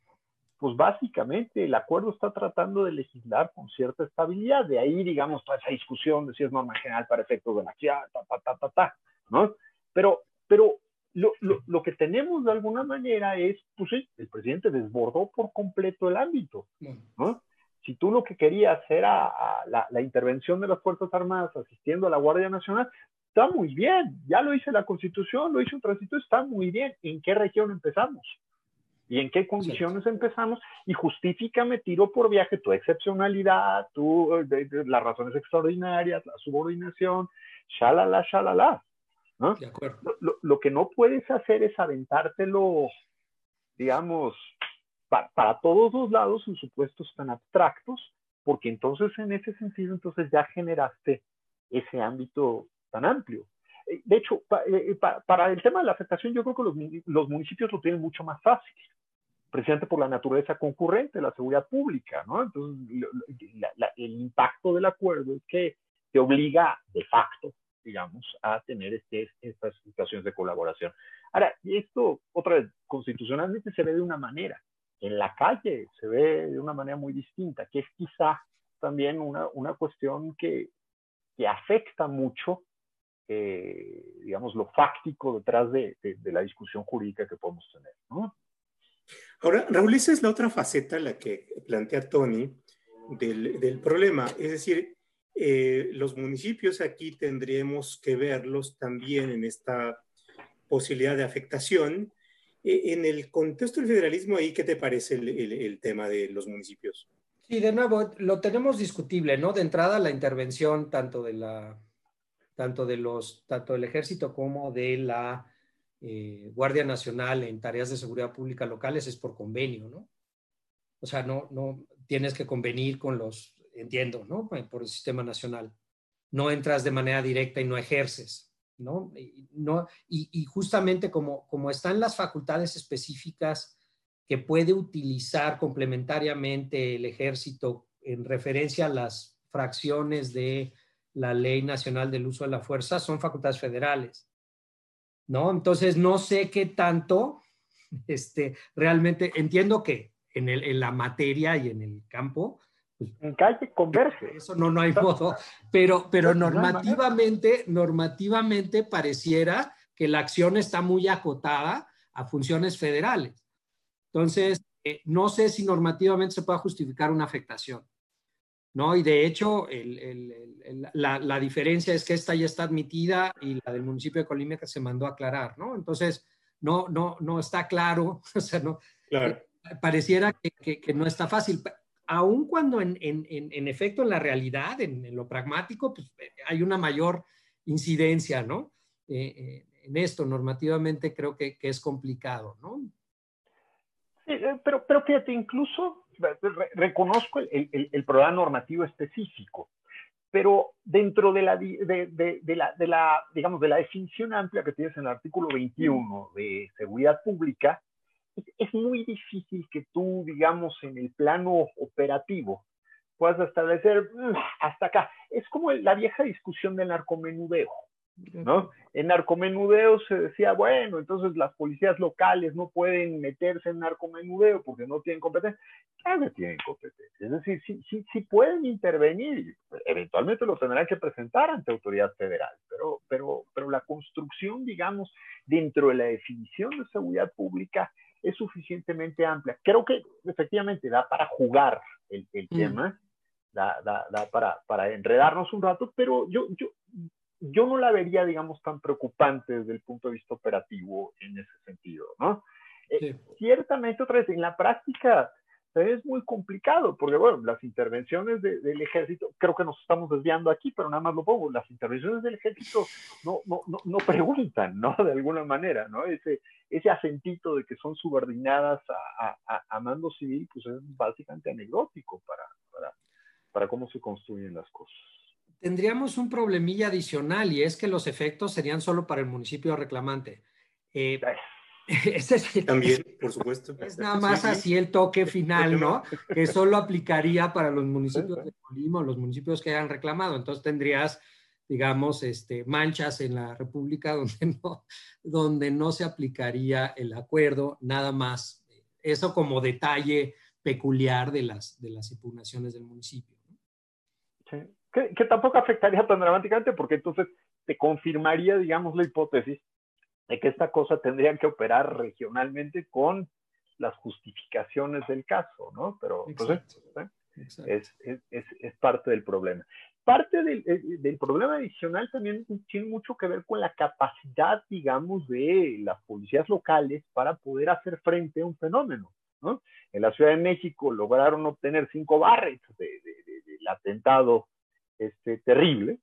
pues básicamente el acuerdo está tratando de legislar con cierta estabilidad. De ahí, digamos, toda esa discusión de si es norma general para efectos de la acción, ta, ta, ta, ta, ¿no? Pero, pero lo, lo, lo, que tenemos de alguna manera es, pues sí, el presidente desbordó por completo el ámbito, ¿no? Si tú lo que querías era la, la, intervención de las Fuerzas Armadas asistiendo a la Guardia Nacional, está muy bien, ya lo hice la Constitución, lo hizo el tránsito, está muy bien. ¿En qué región empezamos? Y en qué condiciones empezamos y justifícame tiro por viaje tu excepcionalidad, tu, las razones extraordinarias, la subordinación, shalala, shalala. ¿no? De acuerdo. Lo, lo, que no puedes hacer es aventártelo, digamos, para todos los lados en supuestos tan abstractos, porque entonces en ese sentido entonces ya generaste ese ámbito tan amplio. Eh, de hecho, eh, para el tema de la afectación, yo creo que los, los municipios lo tienen mucho más fácil precisamente por la naturaleza concurrente la seguridad pública, ¿no? Entonces, el impacto del acuerdo es que te obliga de facto, digamos, a tener este, estas situaciones de colaboración. Ahora, esto, otra vez, constitucionalmente se ve de una manera, en la calle se ve de una manera muy distinta, que es quizá también una, una cuestión que, que afecta mucho, eh, digamos, lo fáctico detrás de, de la discusión jurídica que podemos tener, ¿no? Ahora, Raúl, esa es la otra faceta, la que plantea Tony, del, problema. Es decir, eh, los municipios aquí tendríamos que verlos también en esta posibilidad de afectación. Eh, en el contexto del federalismo, ahí, ¿qué te parece el, tema de los municipios? Sí, de nuevo, lo tenemos discutible, ¿no? De entrada, la intervención tanto de la tanto de los tanto del ejército como de la eh, Guardia Nacional en tareas de seguridad pública locales es por convenio, ¿no? o sea, no, no tienes que convenir con los, entiendo, ¿no? Por el sistema nacional. No entras de manera directa y no ejerces, ¿no? Y, no, y, justamente como, como están las facultades específicas que puede utilizar complementariamente el ejército en referencia a las fracciones de la Ley Nacional del Uso de la Fuerza, son facultades federales. ¿No? Entonces, no sé qué tanto, este, realmente, entiendo que en, el, en la materia y en el campo, pues, en calle converge. Eso no, no hay modo, pero, pero normativamente, normativamente pareciera que la acción está muy acotada a funciones federales. Entonces, eh, no sé si normativamente se puede justificar una afectación. ¿No? Y de hecho, la, diferencia es que esta ya está admitida y la del municipio de Colima que se mandó a aclarar, ¿no? Entonces, no, no, no está claro, o sea, no, eh, pareciera que, que, no está fácil. Aun cuando en, en, en efecto en la realidad, en, lo pragmático, pues eh, hay una mayor incidencia, ¿no? Eh, en esto, normativamente creo que, que es complicado, ¿no? Sí, pero, pero fíjate, incluso reconozco el, el, programa normativo específico, pero dentro de la, digamos, de la definición amplia que tienes en el artículo 21 de seguridad pública, es, muy difícil que tú, digamos, en el plano operativo puedas establecer mm, hasta acá. Es como la vieja discusión del narcomenudeo. ¿No? En narcomenudeo se decía, bueno, entonces las policías locales no pueden meterse en narcomenudeo porque no tienen competencia. Claro que tienen competencia. Es decir, sí, sí, sí pueden intervenir, eventualmente lo tendrán que presentar ante autoridad federal, pero, pero, pero la construcción, digamos, dentro de la definición de seguridad pública es suficientemente amplia. Creo que efectivamente da para jugar el, el mm. tema, da, da, da, para, para enredarnos un rato, pero yo, yo, yo no la vería, digamos, tan preocupante desde el punto de vista operativo en ese sentido, ¿no? Eh, ciertamente, otra vez, en la práctica es muy complicado, porque, bueno, las intervenciones del ejército, creo que nos estamos desviando aquí, pero nada más lo pongo, las intervenciones del ejército no, no, no, no preguntan, ¿no? De alguna manera, ¿no? Ese, ese acentito de que son subordinadas a, a, a mando civil, pues es básicamente anecdótico para, para, para cómo se construyen las cosas tendríamos un problemilla adicional y es que los efectos serían solo para el municipio reclamante. Eh, También, por supuesto. Es nada más así el toque final, ¿no? Que solo aplicaría para los municipios de Colima los municipios que hayan reclamado. Entonces tendrías, digamos, este, manchas en la República donde no, donde no se aplicaría el acuerdo, nada más. Eso como detalle peculiar de las, de las impugnaciones del municipio. Sí que, tampoco afectaría tan dramáticamente porque entonces te confirmaría, digamos, la hipótesis de que esta cosa tendría que operar regionalmente con las justificaciones del caso, ¿no? Pero pues, es, es, es, parte del problema. Parte del, eh, del, problema adicional también tiene mucho que ver con la capacidad, digamos, de las policías locales para poder hacer frente a un fenómeno. ¿no? En la Ciudad de México lograron obtener cinco barres del atentado este, terrible.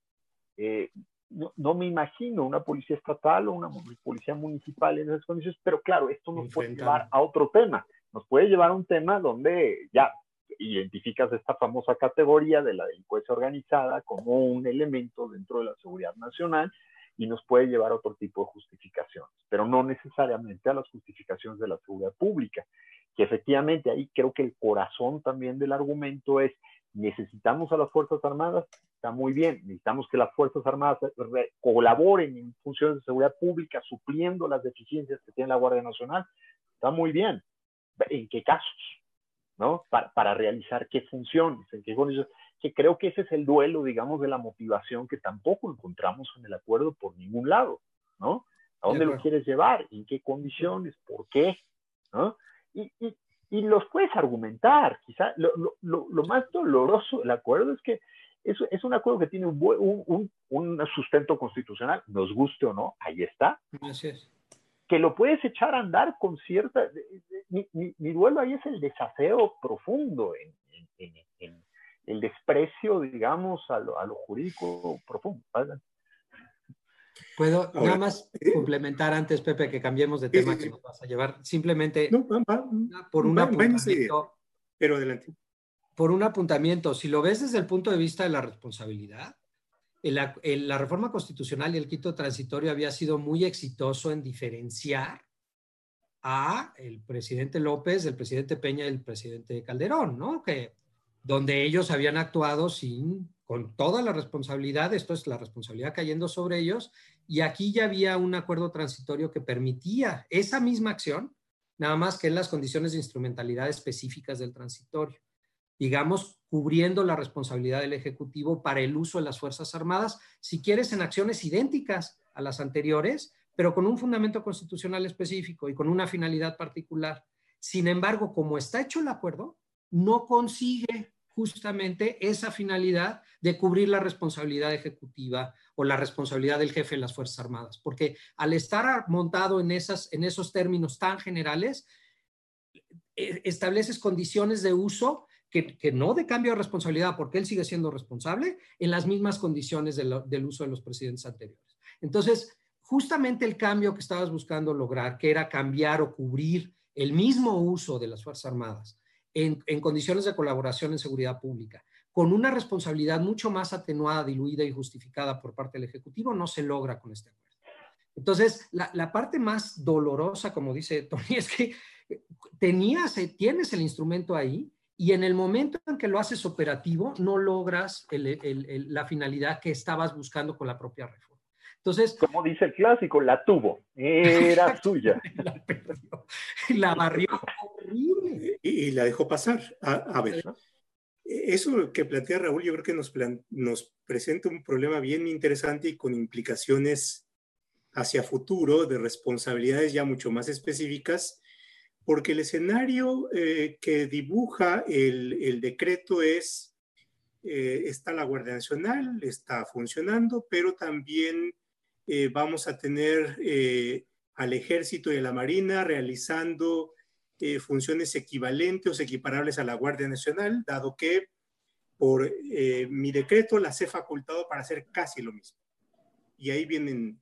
Eh, no, me imagino una policía estatal o una policía municipal en esas condiciones, pero claro, esto nos puede llevar a otro tema. Nos puede llevar a un tema donde ya identificas esta famosa categoría de la delincuencia organizada como un elemento dentro de la seguridad nacional y nos puede llevar a otro tipo de justificaciones, pero no necesariamente a las justificaciones de la seguridad pública, que efectivamente ahí creo que el corazón también del argumento es necesitamos a las Fuerzas Armadas, está muy bien, necesitamos que las Fuerzas Armadas colaboren en funciones de seguridad pública, supliendo las deficiencias que tiene la Guardia Nacional, está muy bien. ¿En qué casos? ¿No? Para, para realizar qué funciones, en qué condiciones. Que creo que ese es el duelo, digamos, de la motivación que tampoco encontramos en el acuerdo por ningún lado, ¿no? ¿A dónde lo quieres llevar? ¿En qué condiciones? ¿Por qué? ¿No? Y, y, y los puedes argumentar. Quizá lo, lo, lo, más doloroso del acuerdo es que es, es un acuerdo que tiene un, un, un, sustento constitucional, nos guste o no, ahí está. Que lo puedes echar a andar con cierta... Mi, mi, mi duelo ahí es el desafeo profundo, en, en, en, el desprecio, digamos, a lo, a lo jurídico profundo. Puedo nada más eh, complementar antes, Pepe, que cambiemos de tema que nos vas a llevar. Simplemente por un apuntamiento, Pero adelante. Por un apuntamiento, si lo ves desde el punto de vista de la responsabilidad, la reforma constitucional y el quito transitorio había sido muy exitoso en diferenciar a el presidente López, el presidente Peña y el presidente Calderón, ¿no? Que donde ellos habían actuado sin, con toda la responsabilidad, esto es la responsabilidad cayendo sobre ellos, y aquí ya había un acuerdo transitorio que permitía esa misma acción, nada más que en las condiciones de instrumentalidad específicas del transitorio, digamos, cubriendo la responsabilidad del Ejecutivo para el uso de las Fuerzas Armadas, si quieres, en acciones idénticas a las anteriores, pero con un fundamento constitucional específico y con una finalidad particular. Sin embargo, como está hecho el acuerdo, no consigue justamente esa finalidad de cubrir la responsabilidad ejecutiva o la responsabilidad del jefe de las Fuerzas Armadas, porque al estar montado en, esas, en esos términos tan generales, e, estableces condiciones de uso que, no de cambio de responsabilidad, porque él sigue siendo responsable, en las mismas condiciones del uso de los presidentes anteriores. Entonces, justamente el cambio que estabas buscando lograr, que era cambiar o cubrir el mismo uso de las Fuerzas Armadas en, condiciones de colaboración en seguridad pública, con una responsabilidad mucho más atenuada, diluida y justificada por parte del Ejecutivo, no se logra con este acuerdo. Entonces, la, parte más dolorosa, como dice Tony, es que tenías, tienes el instrumento ahí y en el momento en que lo haces operativo, no logras la finalidad que estabas buscando con la propia reforma. Entonces, como dice el clásico, la tuvo, era suya. la, la barrió horrible. Y, la dejó pasar. A, ver, eso que plantea Raúl, yo creo que nos, nos presenta un problema bien interesante y con implicaciones hacia futuro de responsabilidades ya mucho más específicas, porque el escenario eh, que dibuja el, el decreto es, eh, está la Guardia Nacional, está funcionando, pero también eh, vamos a tener eh, al ejército y a la marina realizando eh, funciones equivalentes o equiparables a la Guardia Nacional, dado que por mi decreto las he facultado para hacer casi lo mismo. Y ahí viene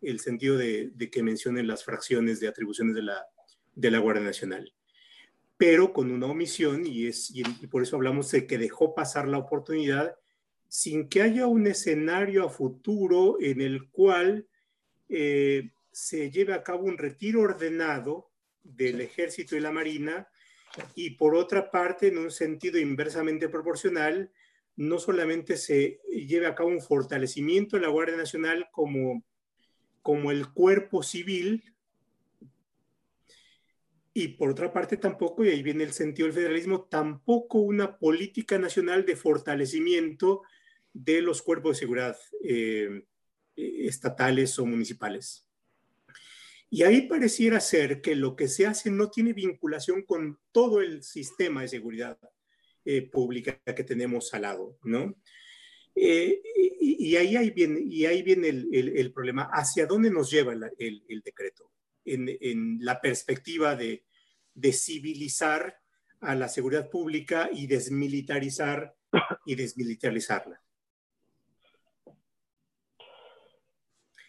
el sentido de, que mencionen las fracciones de atribuciones de la, de la Guardia Nacional. Pero con una omisión, y, es, y por eso hablamos de que dejó pasar la oportunidad sin que haya un escenario a futuro en el cual eh, se lleve a cabo un retiro ordenado del ejército y la marina y por otra parte, en un sentido inversamente proporcional, no solamente se lleve a cabo un fortalecimiento de la Guardia Nacional como, como el cuerpo civil, y por otra parte tampoco, y ahí viene el sentido del federalismo, tampoco una política nacional de fortalecimiento de los cuerpos de seguridad eh, estatales o municipales. Y ahí pareciera ser que lo que se hace no tiene vinculación con todo el sistema de seguridad eh, pública que tenemos al lado, ¿no? Eh, y, ahí, ahí viene, y ahí viene el, problema, ¿hacia dónde nos lleva el, decreto? En, la perspectiva de, de civilizar a la seguridad pública y desmilitarizar y desmilitarizarla.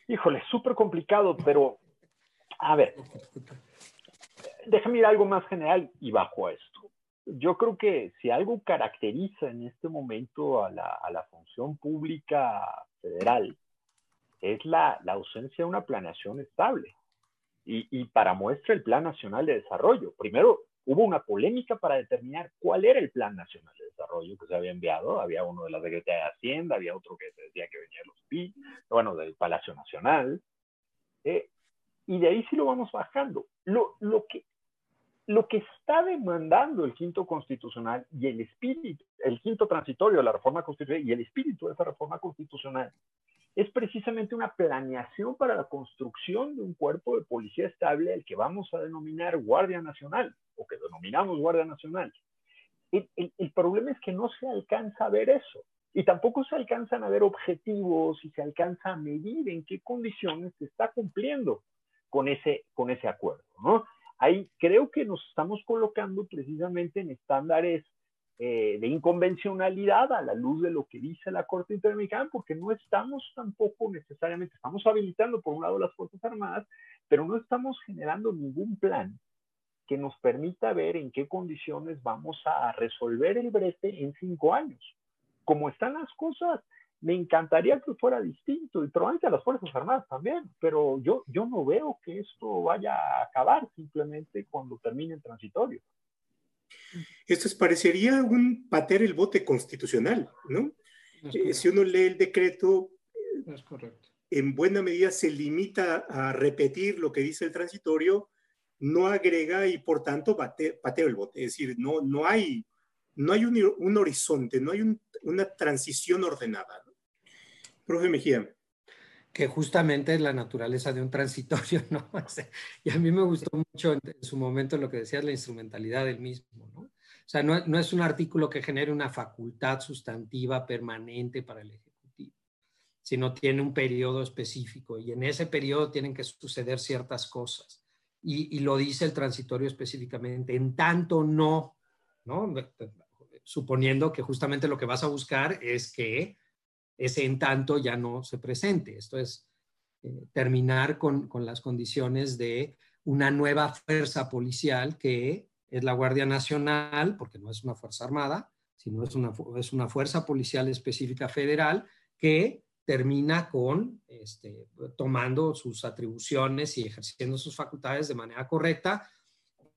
Híjole, súper complicado, pero a ver, déjame ir algo más general y bajo esto. Yo creo que si algo caracteriza en este momento a la, función pública federal, es la, ausencia de una planeación estable. Y, y, para muestra el Plan Nacional de Desarrollo. Primero, hubo una polémica para determinar cuál era el Plan Nacional de Desarrollo que se había enviado. Había uno de la Secretaría de Hacienda, había otro que decía que venía de los PI, bueno, del Palacio Nacional. Eh, y de ahí sí lo vamos bajando. Lo, lo, que, lo que está demandando el quinto constitucional y el espíritu, el quinto transitorio de la reforma constitucional y el espíritu de esa reforma constitucional es precisamente una planeación para la construcción de un cuerpo de policía estable al que vamos a denominar Guardia Nacional o que denominamos Guardia Nacional. El, el, problema es que no se alcanza a ver eso y tampoco se alcanzan a ver objetivos y se alcanza a medir en qué condiciones se está cumpliendo con ese, con ese acuerdo. ¿no? Ahí creo que nos estamos colocando precisamente en estándares eh, de inconvencionalidad a la luz de lo que dice la Corte Interamericana, porque no estamos tampoco necesariamente, estamos habilitando por un lado las Fuerzas Armadas, pero no estamos generando ningún plan que nos permita ver en qué condiciones vamos a resolver el brete en cinco años. Como están las cosas, me encantaría que fuera distinto y probablemente a las Fuerzas Armadas también, pero yo, yo no veo que esto vaya a acabar simplemente cuando termine el transitorio. Esto parecería un pater el bote constitucional, ¿no? Eh, si uno lee el decreto, es correcto. en buena medida se limita a repetir lo que dice el transitorio, no agrega y por tanto pateo el bote. Es decir, no, no hay, no hay un, horizonte, no hay una transición ordenada. Profe Mejía. Que justamente es la naturaleza de un transitorio, ¿no? y a mí me gustó mucho en, su momento lo que decías, la instrumentalidad del mismo, ¿no? O sea, no, no es un artículo que genere una facultad sustantiva permanente para el Ejecutivo, sino tiene un periodo específico y en ese periodo tienen que suceder ciertas cosas. Y, y, lo dice el transitorio específicamente, en tanto no, ¿no? Suponiendo que justamente lo que vas a buscar es que ese en tanto ya no se presente. Esto es eh, terminar con, las condiciones de una nueva fuerza policial que es la Guardia Nacional, porque no es una fuerza armada, sino es una, es una fuerza policial específica federal que termina con este, tomando sus atribuciones y ejerciendo sus facultades de manera correcta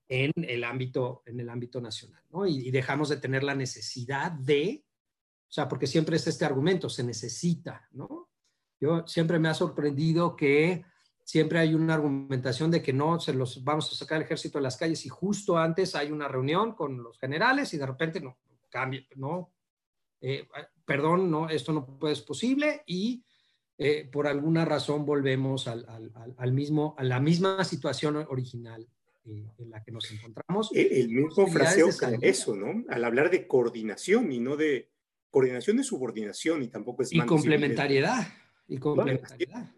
en el ámbito, en el ámbito nacional. y, dejamos de tener la necesidad de o sea, porque siempre es este argumento, se necesita, ¿no? Yo siempre me ha sorprendido que siempre hay una argumentación de que no se los vamos a sacar el ejército de las calles y justo antes hay una reunión con los generales y de repente no cambia, no, eh, perdón, no, esto no ser posible y eh, por alguna razón volvemos al, al, mismo, a la misma situación original eh, en la que nos encontramos. El, el mismo fraseo eso, ¿no? Al hablar de coordinación y no de coordinación es subordinación y tampoco es... Y complementariedad. Y complementariedad.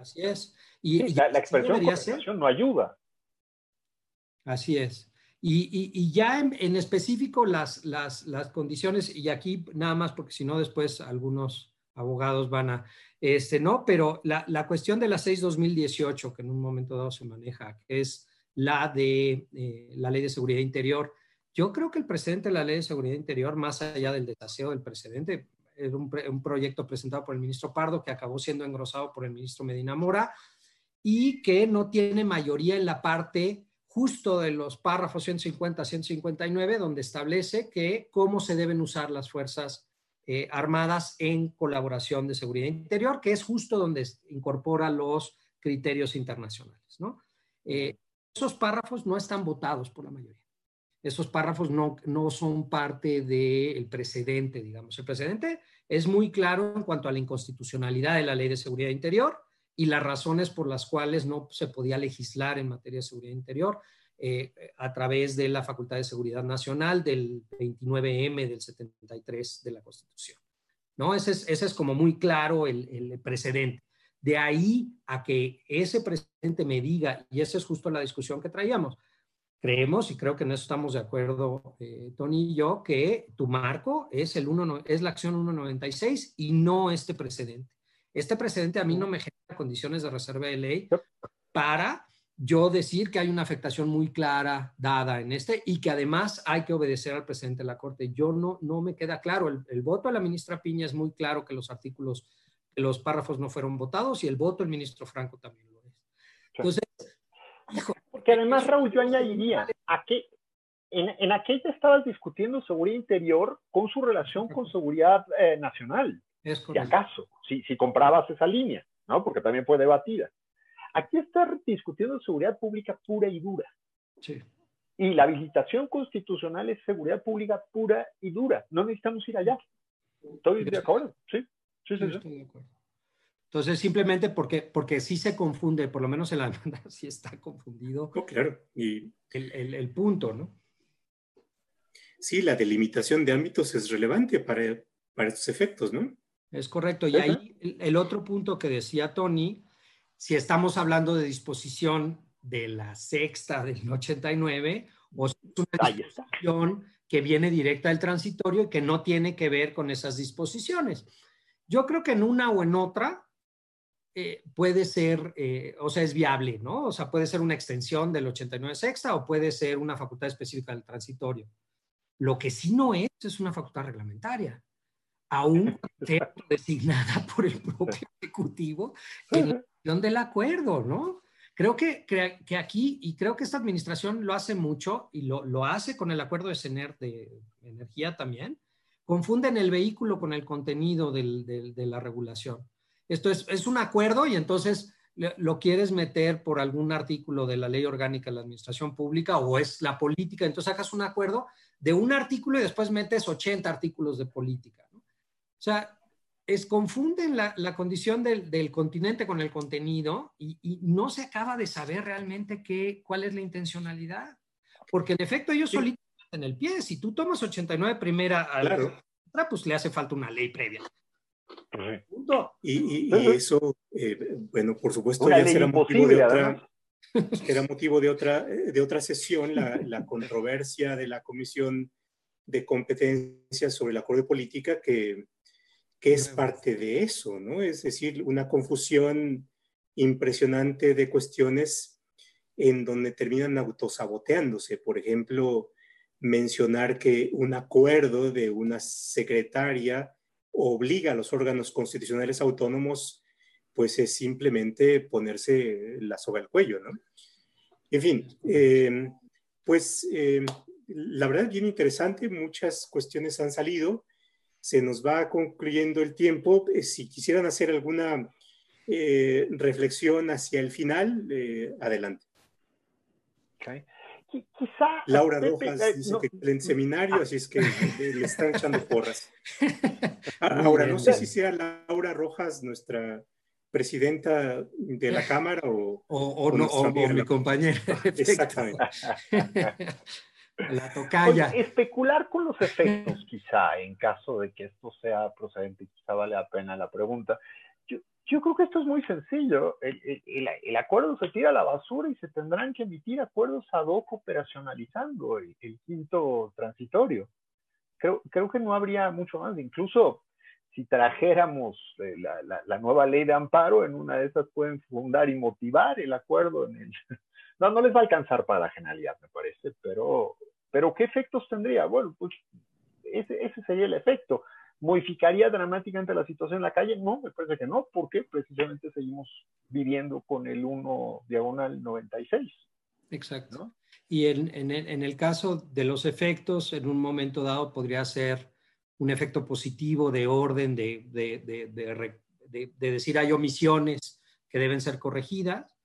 Así es. Y, la, expresión coordinación no ayuda. Así es. Y, y ya en, específico las, las, las, condiciones, y aquí nada más porque si no después algunos abogados van a, este, no, pero la, la cuestión de la 6-2018, que en un momento dado se maneja, que es la de eh, la ley de seguridad interior, yo creo que el presidente de la Ley de Seguridad Interior, más allá del desaseo del presidente, es un, proyecto presentado por el ministro Pardo que acabó siendo engrosado por el ministro Medina Mora y que no tiene mayoría en la parte justo de los párrafos 150 a 159, donde establece que cómo se deben usar las fuerzas eh, armadas en colaboración de seguridad interior, que es justo donde incorpora los criterios internacionales. ¿no? Eh, esos párrafos no están votados por la mayoría esos párrafos no, no son parte del precedente, digamos. El precedente es muy claro en cuanto a la inconstitucionalidad de la Ley de Seguridad Interior y las razones por las cuales no se podía legislar en materia de seguridad interior eh, a través de la Facultad de Seguridad Nacional del 29M del 73 de la Constitución. ¿No? Ese es, ese es como muy claro el, el precedente. De ahí a que ese precedente me diga, y esa es justo la discusión que traíamos, creemos, y creo que en eso estamos de acuerdo eh, Tony y yo, que tu marco es, el uno, es la acción 196 y no este precedente. Este precedente a mí no me genera condiciones de reserva de ley para yo decir que hay una afectación muy clara dada en este y que además hay que obedecer al presidente de la Corte. Yo no, no me queda claro. El, el voto de la ministra Piña es muy claro que los artículos, los párrafos no fueron votados y el voto del ministro Franco también lo es. Entonces, hijo, que además, Raúl, yo añadiría, ¿a qué, en, en aquella estabas discutiendo seguridad interior con su relación con seguridad eh, nacional. Es si acaso, si, si comprabas esa línea, ¿no? Porque también fue debatida. Aquí está discutiendo seguridad pública pura y dura. Sí. Y la habilitación constitucional es seguridad pública pura y dura. No necesitamos ir allá. Estoy de acuerdo, sí. Sí, sí, sí. Estoy de acuerdo. Entonces, simplemente porque, porque sí se confunde, por lo menos en la demanda sí está confundido. Oh, claro. Y el, el, punto, ¿no? Sí, la delimitación de ámbitos es relevante para, para estos efectos, ¿no? Es correcto. Y ahí el, otro punto que decía Tony, si estamos hablando de disposición de la sexta del 89, o es una disposición que viene directa del transitorio y que no tiene que ver con esas disposiciones. Yo creo que en una o en otra eh, puede ser, eh, o sea, es viable, ¿no? O sea, puede ser una extensión del 89 sexta o puede ser una facultad específica del transitorio. Lo que sí no es, es una facultad reglamentaria, aún designada por el propio Ejecutivo en la cuestión del acuerdo, ¿no? Creo que, que, aquí, y creo que esta administración lo hace mucho, y lo, lo hace con el acuerdo de CENER de energía también, confunden el vehículo con el contenido del, del, de la regulación. Esto es, es, un acuerdo y entonces lo quieres meter por algún artículo de la ley orgánica de la administración pública o es la política, entonces sacas un acuerdo de un artículo y después metes 80 artículos de política. ¿no? O sea, es, confunden la, la condición del, del, continente con el contenido y, y, no se acaba de saber realmente qué, cuál es la intencionalidad. Porque en efecto ellos sí. solitos en el pie. Si tú tomas 89 primera a la otra, pues le hace falta una ley previa. Punto. Y, y, y eso, eh, bueno, por supuesto, una ya será motivo de otra, era motivo de otra, de otra sesión, la, la controversia de la Comisión de Competencias sobre el Acuerdo de Política, que que es parte de eso, ¿no? Es decir, una confusión impresionante de cuestiones en donde terminan autosaboteándose. Por ejemplo, mencionar que un acuerdo de una secretaria obliga a los órganos constitucionales autónomos, pues es simplemente ponerse la soga al cuello, ¿no? En fin, eh, pues eh, la verdad bien interesante, muchas cuestiones han salido se nos va concluyendo el tiempo. Eh, si quisieran hacer alguna eh, reflexión hacia el final, eh, adelante. Quizá Laura Rojas eh, dice no, que en seminario, así es que le están echando porras. Ahora, no sé si sea Laura Rojas nuestra presidenta de la Cámara o, o, o, no, o mi compañera. Exactamente. La tocaya. Oye, especular con los efectos, quizá, en caso de que esto sea procedente, quizá vale la pena la pregunta. Yo, creo que esto es muy sencillo. El, el, acuerdo se tira a la basura y se tendrán que emitir acuerdos ad hoc operacionalizando el, quinto transitorio. Creo, creo, que no habría mucho más. Incluso si trajéramos eh, la, la, nueva ley de amparo, en una de esas pueden fundar y motivar el acuerdo en el... No, no les va a alcanzar para la generalidad, me parece, pero pero ¿qué efectos tendría? Bueno, pues ese sería el efecto. ¿Modificaría dramáticamente la situación en la calle? No, me parece que no, porque precisamente seguimos viviendo con el 1 diagonal 96. Exacto. ¿no? Y en, en, el, en, el, caso de los efectos, en un momento dado podría ser un efecto positivo de orden, de, de, de, de decir hay omisiones que deben ser corregidas,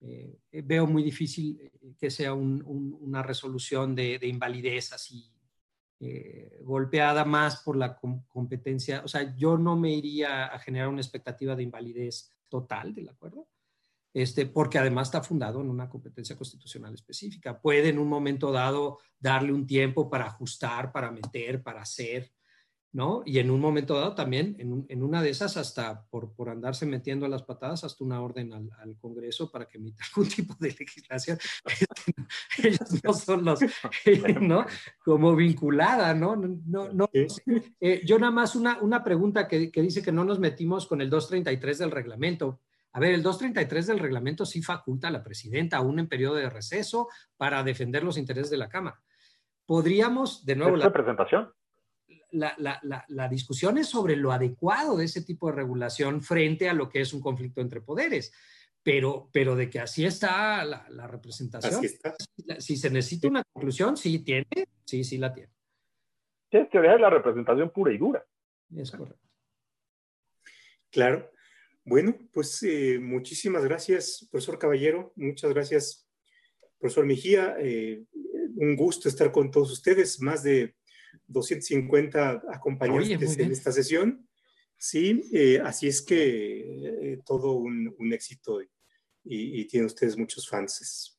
eh, veo muy difícil que sea un, un, una resolución de, invalidez así eh, golpeada más por la com competencia. O sea, yo no me iría a generar una expectativa de invalidez total del acuerdo, este, porque además está fundado en una competencia constitucional específica. Puede en un momento dado darle un tiempo para ajustar, para meter, para hacer, ¿no? Y en un momento dado también, en, un, en una de esas, hasta por, por, andarse metiendo a las patadas, hasta una orden al, al, Congreso para que emita algún tipo de legislación. Ellos no son los, ¿no? Como vinculada, ¿no? no, no eh, yo nada más una, una pregunta que, que dice que no nos metimos con el 233 del reglamento. A ver, el 233 del reglamento sí faculta a la presidenta aún en periodo de receso para defender los intereses de la Cámara. Podríamos, de nuevo... ¿Es la presentación? La, la, la, la, discusión es sobre lo adecuado de ese tipo de regulación frente a lo que es un conflicto entre poderes. Pero, pero de que así está la, representación, está. si se necesita una conclusión, sí tiene, sí, sí la tiene. Sí, es teoría de la representación pura y dura. Es correcto. Claro. Bueno, pues eh, muchísimas gracias, profesor Caballero. Muchas gracias, profesor Mejía. Eh, un gusto estar con todos ustedes. Más de 250 acompañantes Oye, en esta sesión. Sí, eh, así es que eh, todo un, un éxito y, y, tienen ustedes muchos fans.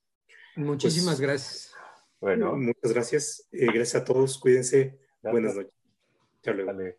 Muchísimas pues, gracias. Bueno, muchas gracias. Eh, gracias a todos. Cuídense. Gracias. Buenas noches. Hasta luego. Vale.